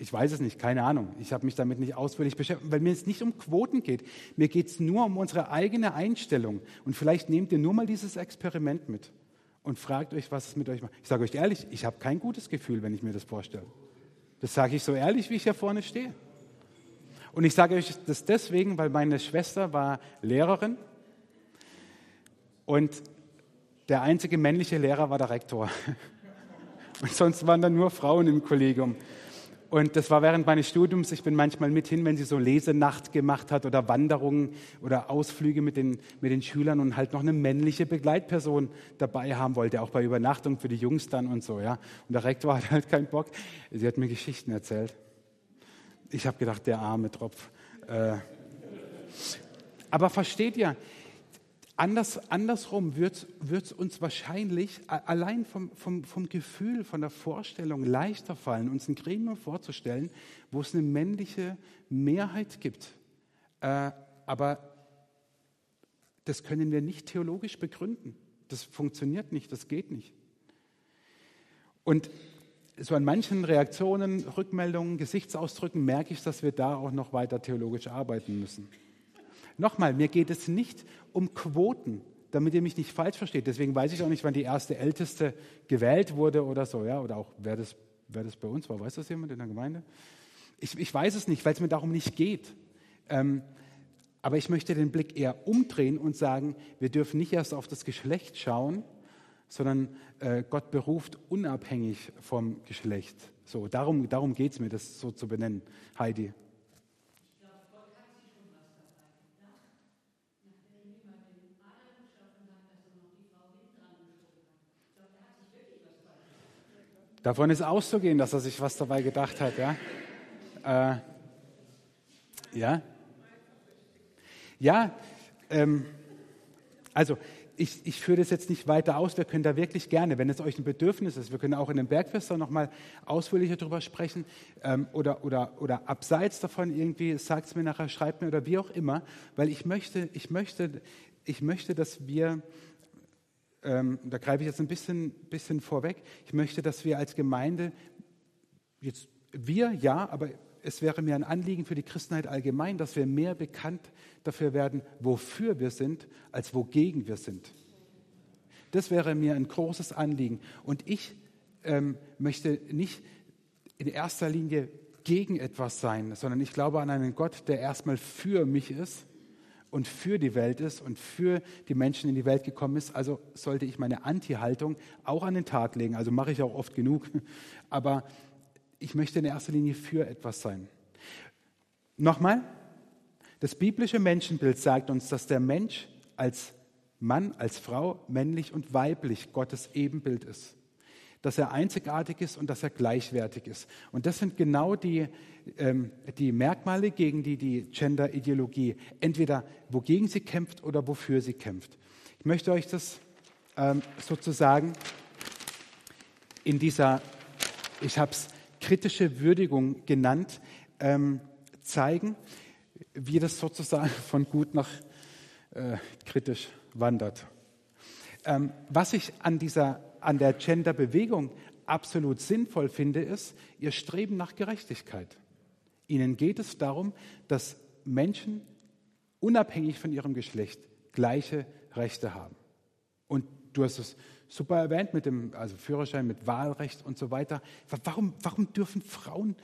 Ich weiß es nicht, keine Ahnung. Ich habe mich damit nicht ausführlich beschäftigt, weil mir es nicht um Quoten geht. Mir geht es nur um unsere eigene Einstellung. Und vielleicht nehmt ihr nur mal dieses Experiment mit und fragt euch, was es mit euch macht. Ich sage euch ehrlich, ich habe kein gutes Gefühl, wenn ich mir das vorstelle. Das sage ich so ehrlich, wie ich hier vorne stehe. Und ich sage euch das deswegen, weil meine Schwester war Lehrerin und der einzige männliche Lehrer war der Rektor. Und sonst waren da nur Frauen im Kollegium. Und das war während meines Studiums. Ich bin manchmal mit hin, wenn sie so Lesenacht gemacht hat oder Wanderungen oder Ausflüge mit den, mit den Schülern und halt noch eine männliche Begleitperson dabei haben wollte, auch bei Übernachtung für die Jungs dann und so. Ja. Und der Rektor hat halt keinen Bock. Sie hat mir Geschichten erzählt. Ich habe gedacht, der arme Tropf. Äh. Aber versteht ihr, Anders, andersrum wird es uns wahrscheinlich allein vom, vom, vom Gefühl, von der Vorstellung leichter fallen, uns ein Gremium vorzustellen, wo es eine männliche Mehrheit gibt. Äh, aber das können wir nicht theologisch begründen. Das funktioniert nicht, das geht nicht. Und so an manchen Reaktionen, Rückmeldungen, Gesichtsausdrücken merke ich, dass wir da auch noch weiter theologisch arbeiten müssen. Nochmal, mir geht es nicht um Quoten, damit ihr mich nicht falsch versteht. Deswegen weiß ich auch nicht, wann die erste Älteste gewählt wurde oder so, ja, oder auch wer das, wer das bei uns war. Weiß das jemand in der Gemeinde? Ich, ich weiß es nicht, weil es mir darum nicht geht. Ähm, aber ich möchte den Blick eher umdrehen und sagen, wir dürfen nicht erst auf das Geschlecht schauen, sondern äh, Gott beruft unabhängig vom Geschlecht. So, darum, darum geht es mir, das so zu benennen. Heidi. Davon ist auszugehen, dass er sich was dabei gedacht hat. Ja, äh, ja, ja ähm, also ich, ich, führe das jetzt nicht weiter aus. Wir können da wirklich gerne, wenn es euch ein Bedürfnis ist, wir können auch in den Bergfester noch mal ausführlicher darüber sprechen ähm, oder, oder, oder abseits davon irgendwie, sagt es mir nachher, schreibt mir oder wie auch immer, weil ich möchte, ich möchte, ich möchte, dass wir ähm, da greife ich jetzt ein bisschen, bisschen vorweg, ich möchte, dass wir als Gemeinde, jetzt wir ja, aber es wäre mir ein Anliegen für die Christenheit allgemein, dass wir mehr bekannt dafür werden, wofür wir sind, als wogegen wir sind. Das wäre mir ein großes Anliegen. Und ich ähm, möchte nicht in erster Linie gegen etwas sein, sondern ich glaube an einen Gott, der erstmal für mich ist und für die Welt ist und für die Menschen in die Welt gekommen ist. Also sollte ich meine Anti-Haltung auch an den Tag legen. Also mache ich auch oft genug. Aber ich möchte in erster Linie für etwas sein. Nochmal, das biblische Menschenbild sagt uns, dass der Mensch als Mann, als Frau, männlich und weiblich Gottes Ebenbild ist dass er einzigartig ist und dass er gleichwertig ist. Und das sind genau die, ähm, die Merkmale, gegen die die Gender-Ideologie entweder wogegen sie kämpft oder wofür sie kämpft. Ich möchte euch das ähm, sozusagen in dieser, ich habe es kritische Würdigung genannt, ähm, zeigen, wie das sozusagen von gut nach äh, kritisch wandert. Ähm, was ich an dieser an der Gender-Bewegung absolut sinnvoll finde, ist ihr Streben nach Gerechtigkeit. Ihnen geht es darum, dass Menschen unabhängig von ihrem Geschlecht gleiche Rechte haben. Und du hast es super erwähnt mit dem also Führerschein, mit Wahlrecht und so weiter. Warum, warum dürfen Frauen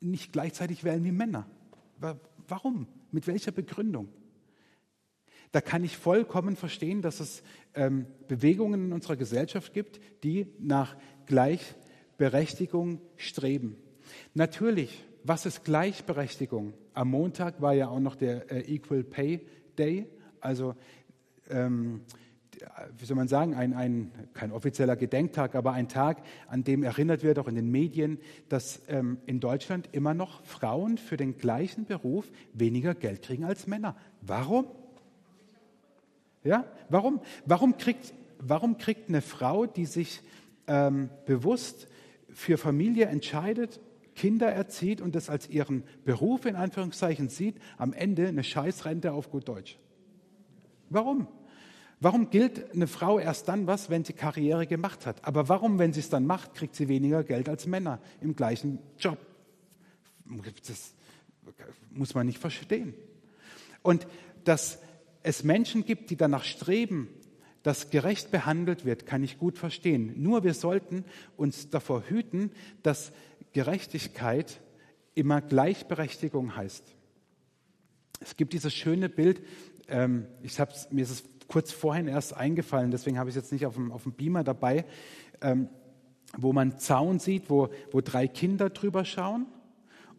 nicht gleichzeitig wählen wie Männer? Warum? Mit welcher Begründung? Da kann ich vollkommen verstehen, dass es ähm, Bewegungen in unserer Gesellschaft gibt, die nach Gleichberechtigung streben. Natürlich, was ist Gleichberechtigung? Am Montag war ja auch noch der äh, Equal Pay Day, also ähm, wie soll man sagen, ein, ein, kein offizieller Gedenktag, aber ein Tag, an dem erinnert wird, auch in den Medien, dass ähm, in Deutschland immer noch Frauen für den gleichen Beruf weniger Geld kriegen als Männer. Warum? Ja? Warum, warum, kriegt, warum kriegt eine Frau, die sich ähm, bewusst für Familie entscheidet, Kinder erzieht und das als ihren Beruf in Anführungszeichen sieht, am Ende eine Scheißrente auf gut Deutsch? Warum? Warum gilt eine Frau erst dann was, wenn sie Karriere gemacht hat? Aber warum, wenn sie es dann macht, kriegt sie weniger Geld als Männer im gleichen Job? Das muss man nicht verstehen. Und das es Menschen gibt, die danach streben, dass gerecht behandelt wird, kann ich gut verstehen. Nur wir sollten uns davor hüten, dass Gerechtigkeit immer Gleichberechtigung heißt. Es gibt dieses schöne Bild, ähm, ich hab's, mir ist es kurz vorhin erst eingefallen, deswegen habe ich es jetzt nicht auf dem, auf dem Beamer dabei, ähm, wo man Zaun sieht, wo, wo drei Kinder drüber schauen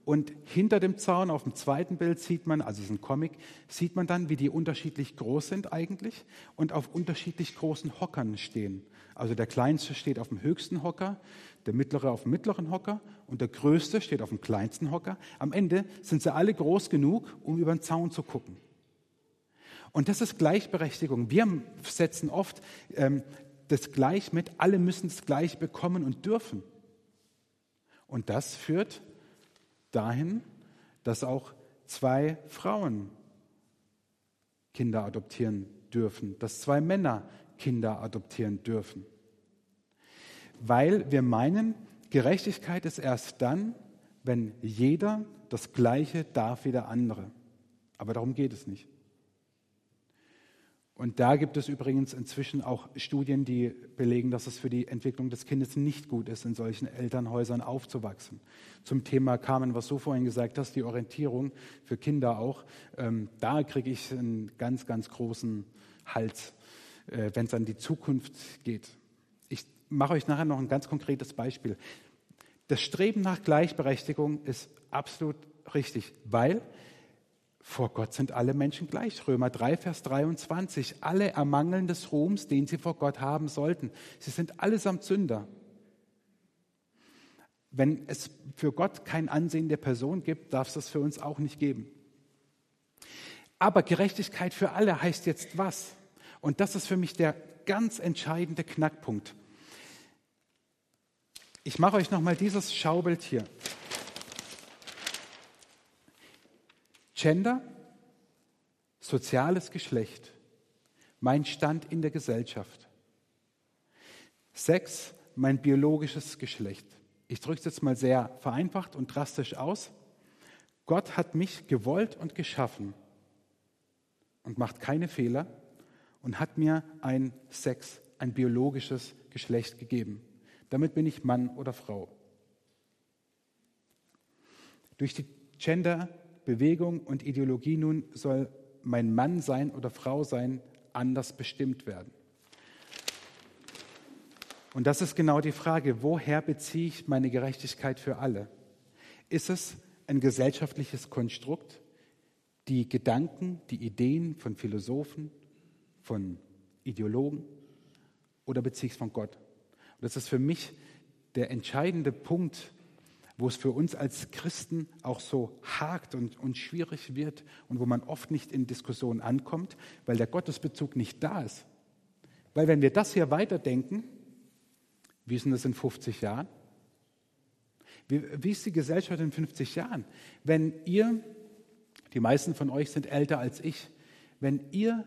und hinter dem Zaun auf dem zweiten Bild sieht man, also es ist ein Comic, sieht man dann, wie die unterschiedlich groß sind eigentlich und auf unterschiedlich großen Hockern stehen. Also der kleinste steht auf dem höchsten Hocker, der mittlere auf dem mittleren Hocker und der größte steht auf dem kleinsten Hocker. Am Ende sind sie alle groß genug, um über den Zaun zu gucken. Und das ist Gleichberechtigung. Wir setzen oft ähm, das gleich mit, alle müssen es gleich bekommen und dürfen. Und das führt dahin, dass auch zwei Frauen Kinder adoptieren dürfen, dass zwei Männer Kinder adoptieren dürfen. Weil wir meinen, Gerechtigkeit ist erst dann, wenn jeder das Gleiche darf wie der andere. Aber darum geht es nicht. Und da gibt es übrigens inzwischen auch Studien, die belegen, dass es für die Entwicklung des Kindes nicht gut ist, in solchen Elternhäusern aufzuwachsen. Zum Thema Carmen, was du vorhin gesagt hast, die Orientierung für Kinder auch, ähm, da kriege ich einen ganz, ganz großen Hals, äh, wenn es an die Zukunft geht. Ich mache euch nachher noch ein ganz konkretes Beispiel. Das Streben nach Gleichberechtigung ist absolut richtig, weil vor Gott sind alle Menschen gleich. Römer 3, Vers 23. Alle ermangeln des Ruhms, den sie vor Gott haben sollten. Sie sind allesamt Sünder. Wenn es für Gott kein Ansehen der Person gibt, darf es das für uns auch nicht geben. Aber Gerechtigkeit für alle heißt jetzt was? Und das ist für mich der ganz entscheidende Knackpunkt. Ich mache euch nochmal dieses Schaubild hier. Gender, soziales Geschlecht, mein Stand in der Gesellschaft. Sex, mein biologisches Geschlecht. Ich drücke es jetzt mal sehr vereinfacht und drastisch aus. Gott hat mich gewollt und geschaffen und macht keine Fehler und hat mir ein Sex ein biologisches Geschlecht gegeben. Damit bin ich Mann oder Frau. Durch die Genderbewegung und Ideologie nun soll mein Mann sein oder Frau sein anders bestimmt werden. Und das ist genau die Frage, woher beziehe ich meine Gerechtigkeit für alle? Ist es ein gesellschaftliches Konstrukt, die Gedanken, die Ideen von Philosophen, von Ideologen oder beziehe ich es von Gott? Und das ist für mich der entscheidende Punkt, wo es für uns als Christen auch so hakt und, und schwierig wird und wo man oft nicht in Diskussionen ankommt, weil der Gottesbezug nicht da ist. Weil wenn wir das hier weiterdenken, wie ist denn das in 50 Jahren? Wie, wie ist die Gesellschaft in 50 Jahren? Wenn ihr, die meisten von euch sind älter als ich, wenn ihr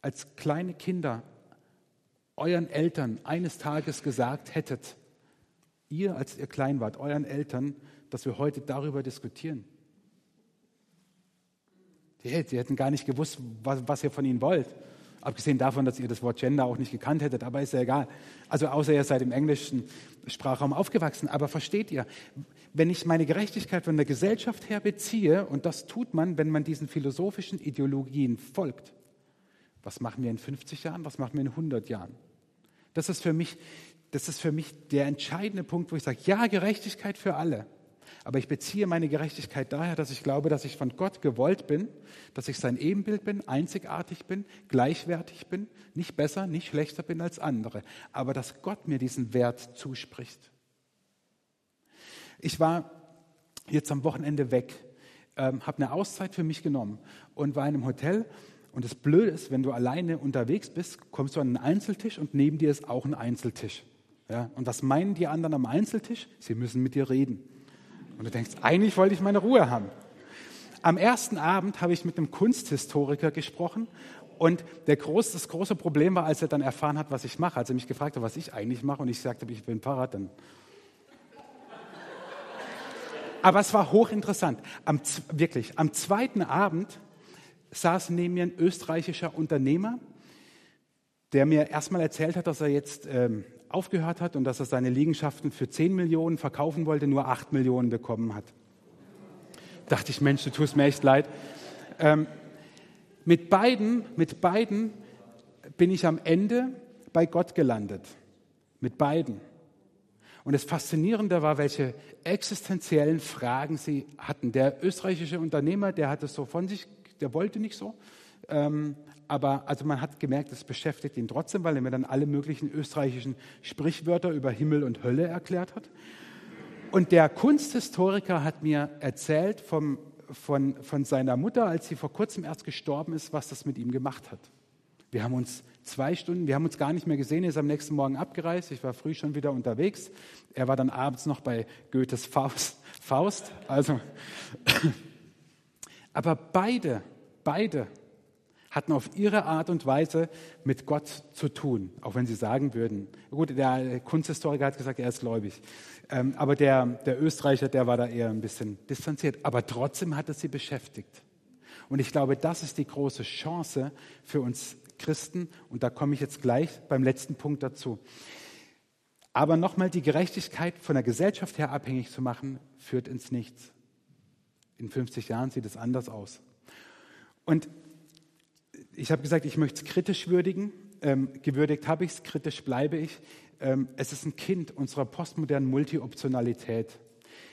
als kleine Kinder euren Eltern eines Tages gesagt hättet, ihr, als ihr klein wart, euren Eltern, dass wir heute darüber diskutieren. Die, die hätten gar nicht gewusst, was, was ihr von ihnen wollt. Abgesehen davon, dass ihr das Wort Gender auch nicht gekannt hättet, aber ist ja egal. Also außer ihr seid im englischen Sprachraum aufgewachsen. Aber versteht ihr, wenn ich meine Gerechtigkeit von der Gesellschaft her beziehe, und das tut man, wenn man diesen philosophischen Ideologien folgt, was machen wir in 50 Jahren, was machen wir in 100 Jahren? Das ist für mich, das ist für mich der entscheidende Punkt, wo ich sage, ja, Gerechtigkeit für alle. Aber ich beziehe meine Gerechtigkeit daher, dass ich glaube, dass ich von Gott gewollt bin, dass ich sein Ebenbild bin, einzigartig bin, gleichwertig bin, nicht besser, nicht schlechter bin als andere, aber dass Gott mir diesen Wert zuspricht. Ich war jetzt am Wochenende weg, ähm, habe eine Auszeit für mich genommen und war in einem Hotel. Und das Blöde ist, wenn du alleine unterwegs bist, kommst du an einen Einzeltisch und neben dir ist auch ein Einzeltisch. Ja, und was meinen die anderen am Einzeltisch? Sie müssen mit dir reden. Und du denkst, eigentlich wollte ich meine Ruhe haben. Am ersten Abend habe ich mit einem Kunsthistoriker gesprochen und groß, das große Problem war, als er dann erfahren hat, was ich mache, als er mich gefragt hat, was ich eigentlich mache und ich sagte, ich bin Fahrrad, dann. Aber es war hochinteressant. Am, wirklich, am zweiten Abend saß neben mir ein österreichischer Unternehmer, der mir erstmal erzählt hat, dass er jetzt ähm, aufgehört hat und dass er seine Liegenschaften für 10 Millionen verkaufen wollte, nur 8 Millionen bekommen hat. Dachte ich, Mensch, du tust mir echt leid. Ähm, mit beiden, mit beiden bin ich am Ende bei Gott gelandet. Mit beiden. Und das Faszinierende war, welche existenziellen Fragen sie hatten. Der österreichische Unternehmer, der hat es so von sich, der wollte nicht so. Ähm, aber also man hat gemerkt, es beschäftigt ihn trotzdem, weil er mir dann alle möglichen österreichischen Sprichwörter über Himmel und Hölle erklärt hat. Und der Kunsthistoriker hat mir erzählt vom, von, von seiner Mutter, als sie vor kurzem erst gestorben ist, was das mit ihm gemacht hat. Wir haben uns zwei Stunden, wir haben uns gar nicht mehr gesehen, er ist am nächsten Morgen abgereist, ich war früh schon wieder unterwegs. Er war dann abends noch bei Goethes Faust. Faust also. Aber beide, beide hatten auf ihre Art und Weise mit Gott zu tun, auch wenn sie sagen würden, gut, der Kunsthistoriker hat gesagt, er ist gläubig, ähm, aber der, der Österreicher, der war da eher ein bisschen distanziert, aber trotzdem hat es sie beschäftigt. Und ich glaube, das ist die große Chance für uns Christen, und da komme ich jetzt gleich beim letzten Punkt dazu. Aber nochmal die Gerechtigkeit von der Gesellschaft her abhängig zu machen, führt ins Nichts. In 50 Jahren sieht es anders aus. Und ich habe gesagt, ich möchte es kritisch würdigen. Ähm, gewürdigt habe ich es, kritisch bleibe ich. Ähm, es ist ein Kind unserer postmodernen Multioptionalität.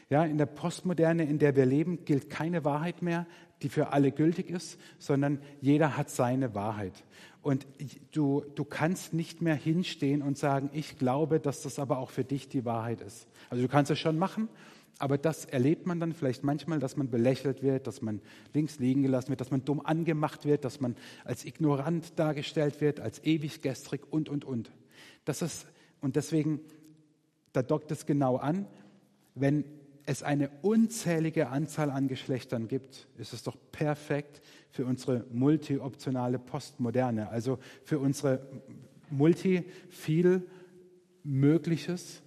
Ja, in der Postmoderne, in der wir leben, gilt keine Wahrheit mehr, die für alle gültig ist, sondern jeder hat seine Wahrheit. Und du, du kannst nicht mehr hinstehen und sagen, ich glaube, dass das aber auch für dich die Wahrheit ist. Also du kannst es schon machen, aber das erlebt man dann vielleicht manchmal, dass man belächelt wird, dass man links liegen gelassen wird, dass man dumm angemacht wird, dass man als ignorant dargestellt wird, als ewig gestrig und, und, und. Das ist, und deswegen, da dockt es genau an, wenn es eine unzählige Anzahl an Geschlechtern gibt, ist es doch perfekt für unsere multioptionale Postmoderne, also für unsere multi viel Mögliches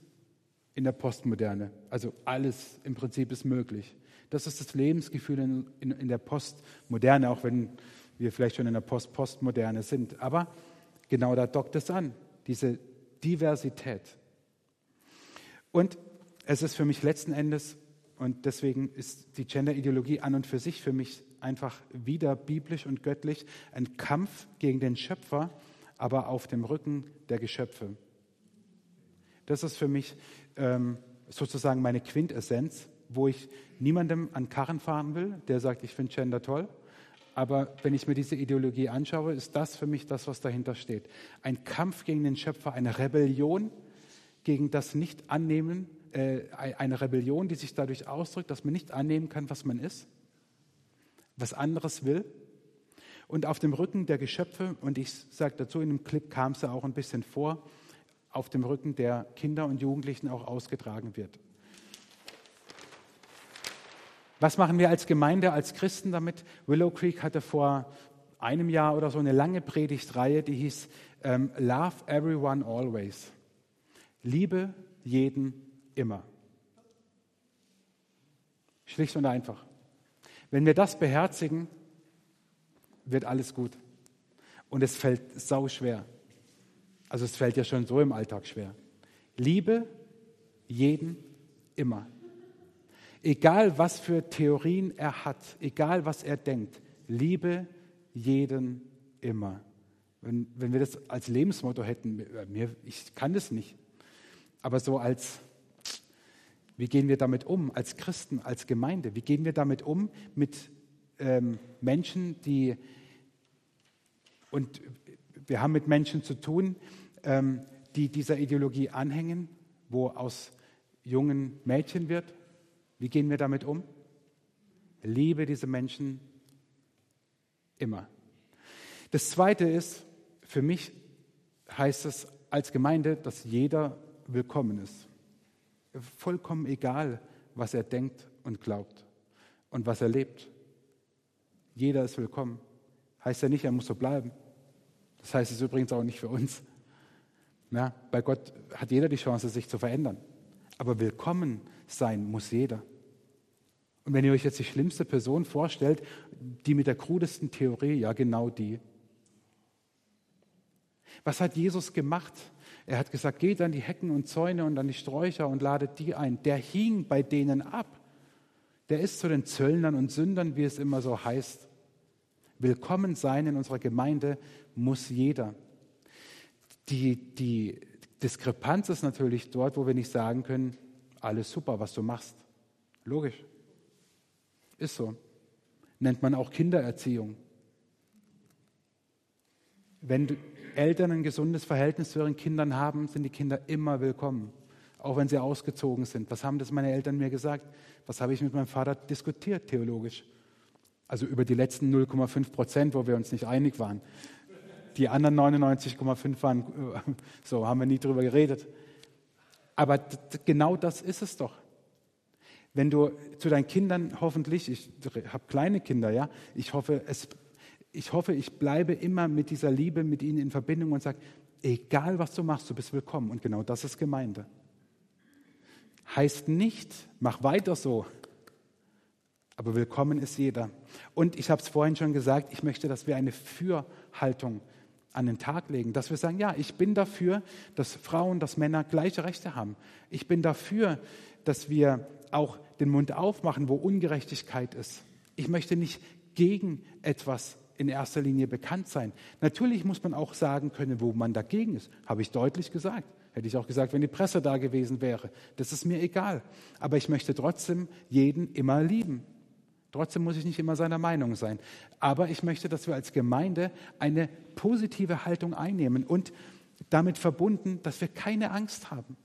in der Postmoderne. Also alles im Prinzip ist möglich. Das ist das Lebensgefühl in, in, in der Postmoderne, auch wenn wir vielleicht schon in der Post-Postmoderne sind. Aber Genau da dockt es an, diese Diversität. Und es ist für mich letzten Endes, und deswegen ist die Gender-Ideologie an und für sich für mich einfach wieder biblisch und göttlich, ein Kampf gegen den Schöpfer, aber auf dem Rücken der Geschöpfe. Das ist für mich ähm, sozusagen meine Quintessenz, wo ich niemandem an Karren fahren will, der sagt, ich finde Gender toll. Aber wenn ich mir diese Ideologie anschaue, ist das für mich das, was dahinter steht. Ein Kampf gegen den Schöpfer, eine Rebellion gegen das Nicht-Annehmen, äh, eine Rebellion, die sich dadurch ausdrückt, dass man nicht annehmen kann, was man ist, was anderes will. Und auf dem Rücken der Geschöpfe, und ich sage dazu, in dem Clip kam es ja auch ein bisschen vor, auf dem Rücken der Kinder und Jugendlichen auch ausgetragen wird. Was machen wir als Gemeinde, als Christen damit? Willow Creek hatte vor einem Jahr oder so eine lange Predigtreihe, die hieß ähm, Love Everyone Always. Liebe jeden immer. Schlicht und einfach. Wenn wir das beherzigen, wird alles gut. Und es fällt sau schwer. Also es fällt ja schon so im Alltag schwer. Liebe jeden immer. Egal was für Theorien er hat, egal was er denkt, liebe jeden immer. Wenn, wenn wir das als Lebensmotto hätten, mir, ich kann das nicht, aber so als, wie gehen wir damit um als Christen, als Gemeinde? Wie gehen wir damit um mit ähm, Menschen, die, und wir haben mit Menschen zu tun, ähm, die dieser Ideologie anhängen, wo aus jungen Mädchen wird. Wie gehen wir damit um? Liebe diese Menschen immer. Das Zweite ist, für mich heißt es als Gemeinde, dass jeder willkommen ist. Vollkommen egal, was er denkt und glaubt und was er lebt. Jeder ist willkommen. Heißt ja nicht, er muss so bleiben. Das heißt es übrigens auch nicht für uns. Ja, bei Gott hat jeder die Chance, sich zu verändern. Aber willkommen sein muss jeder. Und wenn ihr euch jetzt die schlimmste Person vorstellt, die mit der krudesten Theorie, ja genau die. Was hat Jesus gemacht? Er hat gesagt, geht an die Hecken und Zäune und an die Sträucher und ladet die ein. Der hing bei denen ab. Der ist zu den Zöllnern und Sündern, wie es immer so heißt. Willkommen sein in unserer Gemeinde muss jeder. Die, die Diskrepanz ist natürlich dort, wo wir nicht sagen können, alles super, was du machst. Logisch. Ist so. Nennt man auch Kindererziehung. Wenn Eltern ein gesundes Verhältnis zu ihren Kindern haben, sind die Kinder immer willkommen, auch wenn sie ausgezogen sind. Was haben das meine Eltern mir gesagt? Was habe ich mit meinem Vater diskutiert, theologisch? Also über die letzten 0,5 Prozent, wo wir uns nicht einig waren. Die anderen 99,5 waren, äh, so haben wir nie drüber geredet. Aber genau das ist es doch. Wenn du zu deinen Kindern hoffentlich, ich habe kleine Kinder, ja, ich hoffe, es, ich hoffe, ich bleibe immer mit dieser Liebe mit ihnen in Verbindung und sage, egal was du machst, du bist willkommen. Und genau das ist Gemeinde. Heißt nicht, mach weiter so, aber willkommen ist jeder. Und ich habe es vorhin schon gesagt, ich möchte, dass wir eine Fürhaltung an den Tag legen, dass wir sagen, ja, ich bin dafür, dass Frauen, dass Männer gleiche Rechte haben. Ich bin dafür, dass wir auch den Mund aufmachen, wo Ungerechtigkeit ist. Ich möchte nicht gegen etwas in erster Linie bekannt sein. Natürlich muss man auch sagen können, wo man dagegen ist. Habe ich deutlich gesagt. Hätte ich auch gesagt, wenn die Presse da gewesen wäre. Das ist mir egal. Aber ich möchte trotzdem jeden immer lieben. Trotzdem muss ich nicht immer seiner Meinung sein. Aber ich möchte, dass wir als Gemeinde eine positive Haltung einnehmen und damit verbunden, dass wir keine Angst haben.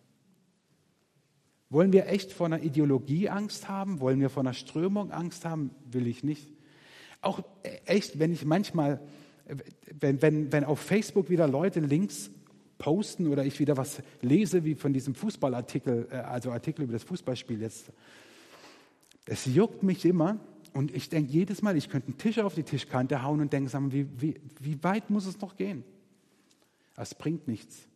Wollen wir echt vor einer Ideologie Angst haben? Wollen wir vor einer Strömung Angst haben? Will ich nicht. Auch echt, wenn ich manchmal, wenn, wenn, wenn auf Facebook wieder Leute Links posten oder ich wieder was lese, wie von diesem Fußballartikel, äh, also Artikel über das Fußballspiel jetzt, es juckt mich immer, und ich denke jedes Mal, ich könnte einen Tisch auf die Tischkante hauen und denke, wie, wie, wie weit muss es noch gehen? Es bringt nichts.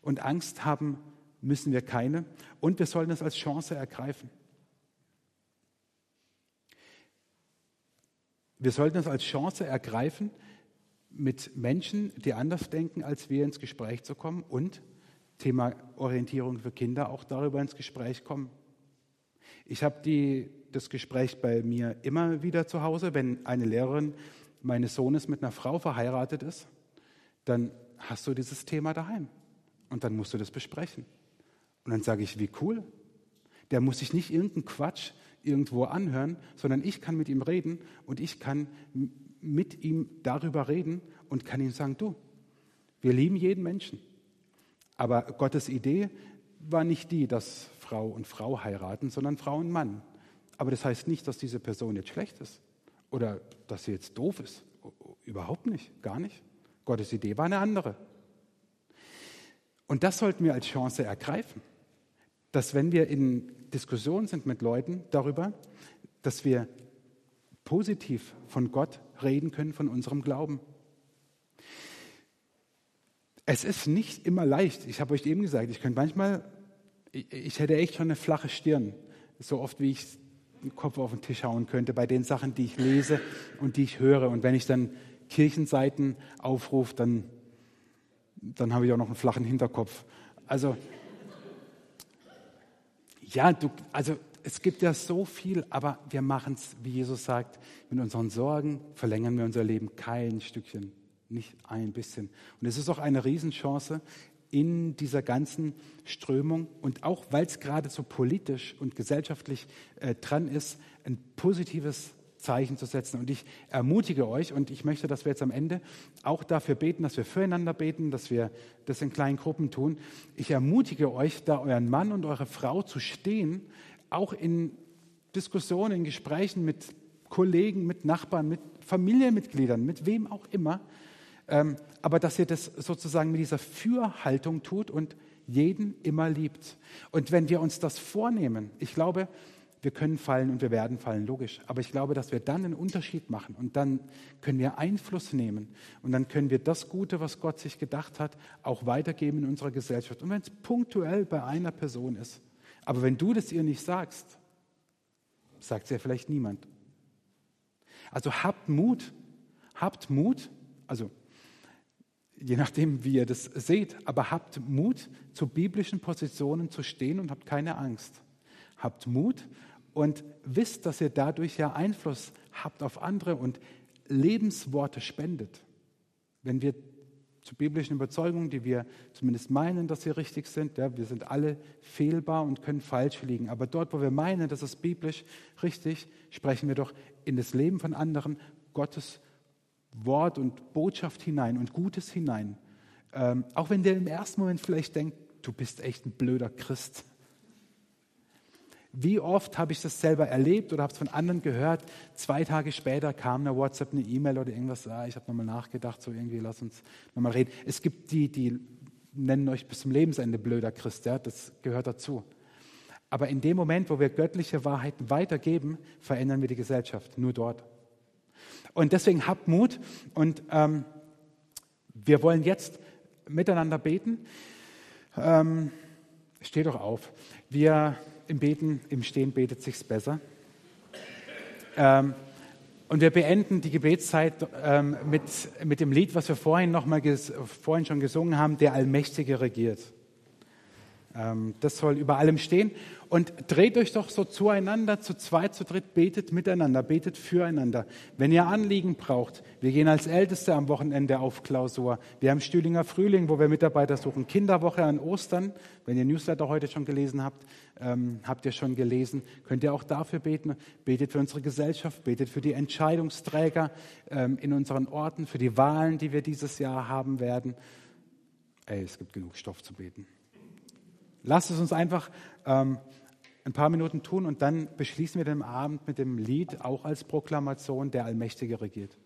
Und Angst haben müssen wir keine. Und wir sollen es als Chance ergreifen. Wir sollten es als Chance ergreifen, mit Menschen, die anders denken als wir, ins Gespräch zu kommen und Thema Orientierung für Kinder auch darüber ins Gespräch kommen. Ich habe das Gespräch bei mir immer wieder zu Hause, wenn eine Lehrerin meines Sohnes mit einer Frau verheiratet ist, dann hast du dieses Thema daheim und dann musst du das besprechen. Und dann sage ich, wie cool. Der muss sich nicht irgendeinen Quatsch irgendwo anhören, sondern ich kann mit ihm reden und ich kann mit ihm darüber reden und kann ihm sagen, du, wir lieben jeden Menschen. Aber Gottes Idee war nicht die, dass Frau und Frau heiraten, sondern Frau und Mann. Aber das heißt nicht, dass diese Person jetzt schlecht ist oder dass sie jetzt doof ist. Überhaupt nicht, gar nicht. Gottes Idee war eine andere. Und das sollten wir als Chance ergreifen, dass wenn wir in Diskussion sind mit Leuten darüber, dass wir positiv von Gott reden können, von unserem Glauben. Es ist nicht immer leicht. Ich habe euch eben gesagt, ich könnte manchmal, ich hätte echt schon eine flache Stirn, so oft wie ich den Kopf auf den Tisch hauen könnte bei den Sachen, die ich lese und die ich höre. Und wenn ich dann Kirchenseiten aufrufe, dann, dann habe ich auch noch einen flachen Hinterkopf. Also, ja, du, also es gibt ja so viel, aber wir machen es, wie Jesus sagt, mit unseren Sorgen verlängern wir unser Leben kein Stückchen, nicht ein bisschen. Und es ist auch eine Riesenchance in dieser ganzen Strömung und auch, weil es gerade so politisch und gesellschaftlich äh, dran ist, ein positives Zeichen zu setzen. Und ich ermutige euch und ich möchte, dass wir jetzt am Ende auch dafür beten, dass wir füreinander beten, dass wir das in kleinen Gruppen tun. Ich ermutige euch, da euren Mann und eure Frau zu stehen auch in Diskussionen, in Gesprächen mit Kollegen, mit Nachbarn, mit Familienmitgliedern, mit wem auch immer, ähm, aber dass ihr das sozusagen mit dieser Fürhaltung tut und jeden immer liebt. Und wenn wir uns das vornehmen, ich glaube, wir können fallen und wir werden fallen, logisch. Aber ich glaube, dass wir dann einen Unterschied machen und dann können wir Einfluss nehmen und dann können wir das Gute, was Gott sich gedacht hat, auch weitergeben in unserer Gesellschaft. Und wenn es punktuell bei einer Person ist, aber wenn du das ihr nicht sagst, sagt es ja vielleicht niemand. Also habt Mut, habt Mut, also je nachdem, wie ihr das seht, aber habt Mut, zu biblischen Positionen zu stehen und habt keine Angst. Habt Mut und wisst, dass ihr dadurch ja Einfluss habt auf andere und Lebensworte spendet. Wenn wir zu biblischen Überzeugungen, die wir zumindest meinen, dass sie richtig sind. Ja, wir sind alle fehlbar und können falsch liegen. Aber dort, wo wir meinen, das ist biblisch richtig, sprechen wir doch in das Leben von anderen Gottes Wort und Botschaft hinein und Gutes hinein. Ähm, auch wenn der im ersten Moment vielleicht denkt, du bist echt ein blöder Christ. Wie oft habe ich das selber erlebt oder habe es von anderen gehört? Zwei Tage später kam eine WhatsApp, eine E-Mail oder irgendwas. Ah, ich habe nochmal nachgedacht, so irgendwie, lass uns nochmal reden. Es gibt die, die nennen euch bis zum Lebensende blöder Christ, ja, das gehört dazu. Aber in dem Moment, wo wir göttliche Wahrheiten weitergeben, verändern wir die Gesellschaft, nur dort. Und deswegen habt Mut und ähm, wir wollen jetzt miteinander beten. Ähm, steh doch auf. Wir im Beten, im Stehen betet sich's besser. Ähm, und wir beenden die Gebetszeit ähm, mit, mit dem Lied, was wir vorhin, noch mal vorhin schon gesungen haben, der Allmächtige regiert. Ähm, das soll über allem stehen. Und dreht euch doch so zueinander, zu zweit, zu dritt, betet miteinander, betet füreinander. Wenn ihr Anliegen braucht, wir gehen als Älteste am Wochenende auf Klausur. Wir haben Stühlinger Frühling, wo wir Mitarbeiter suchen. Kinderwoche an Ostern. Wenn ihr Newsletter heute schon gelesen habt, ähm, habt ihr schon gelesen, könnt ihr auch dafür beten. Betet für unsere Gesellschaft, betet für die Entscheidungsträger ähm, in unseren Orten, für die Wahlen, die wir dieses Jahr haben werden. Ey, es gibt genug Stoff zu beten. Lasst es uns einfach ähm, ein paar Minuten tun und dann beschließen wir den Abend mit dem Lied auch als Proklamation, der Allmächtige regiert.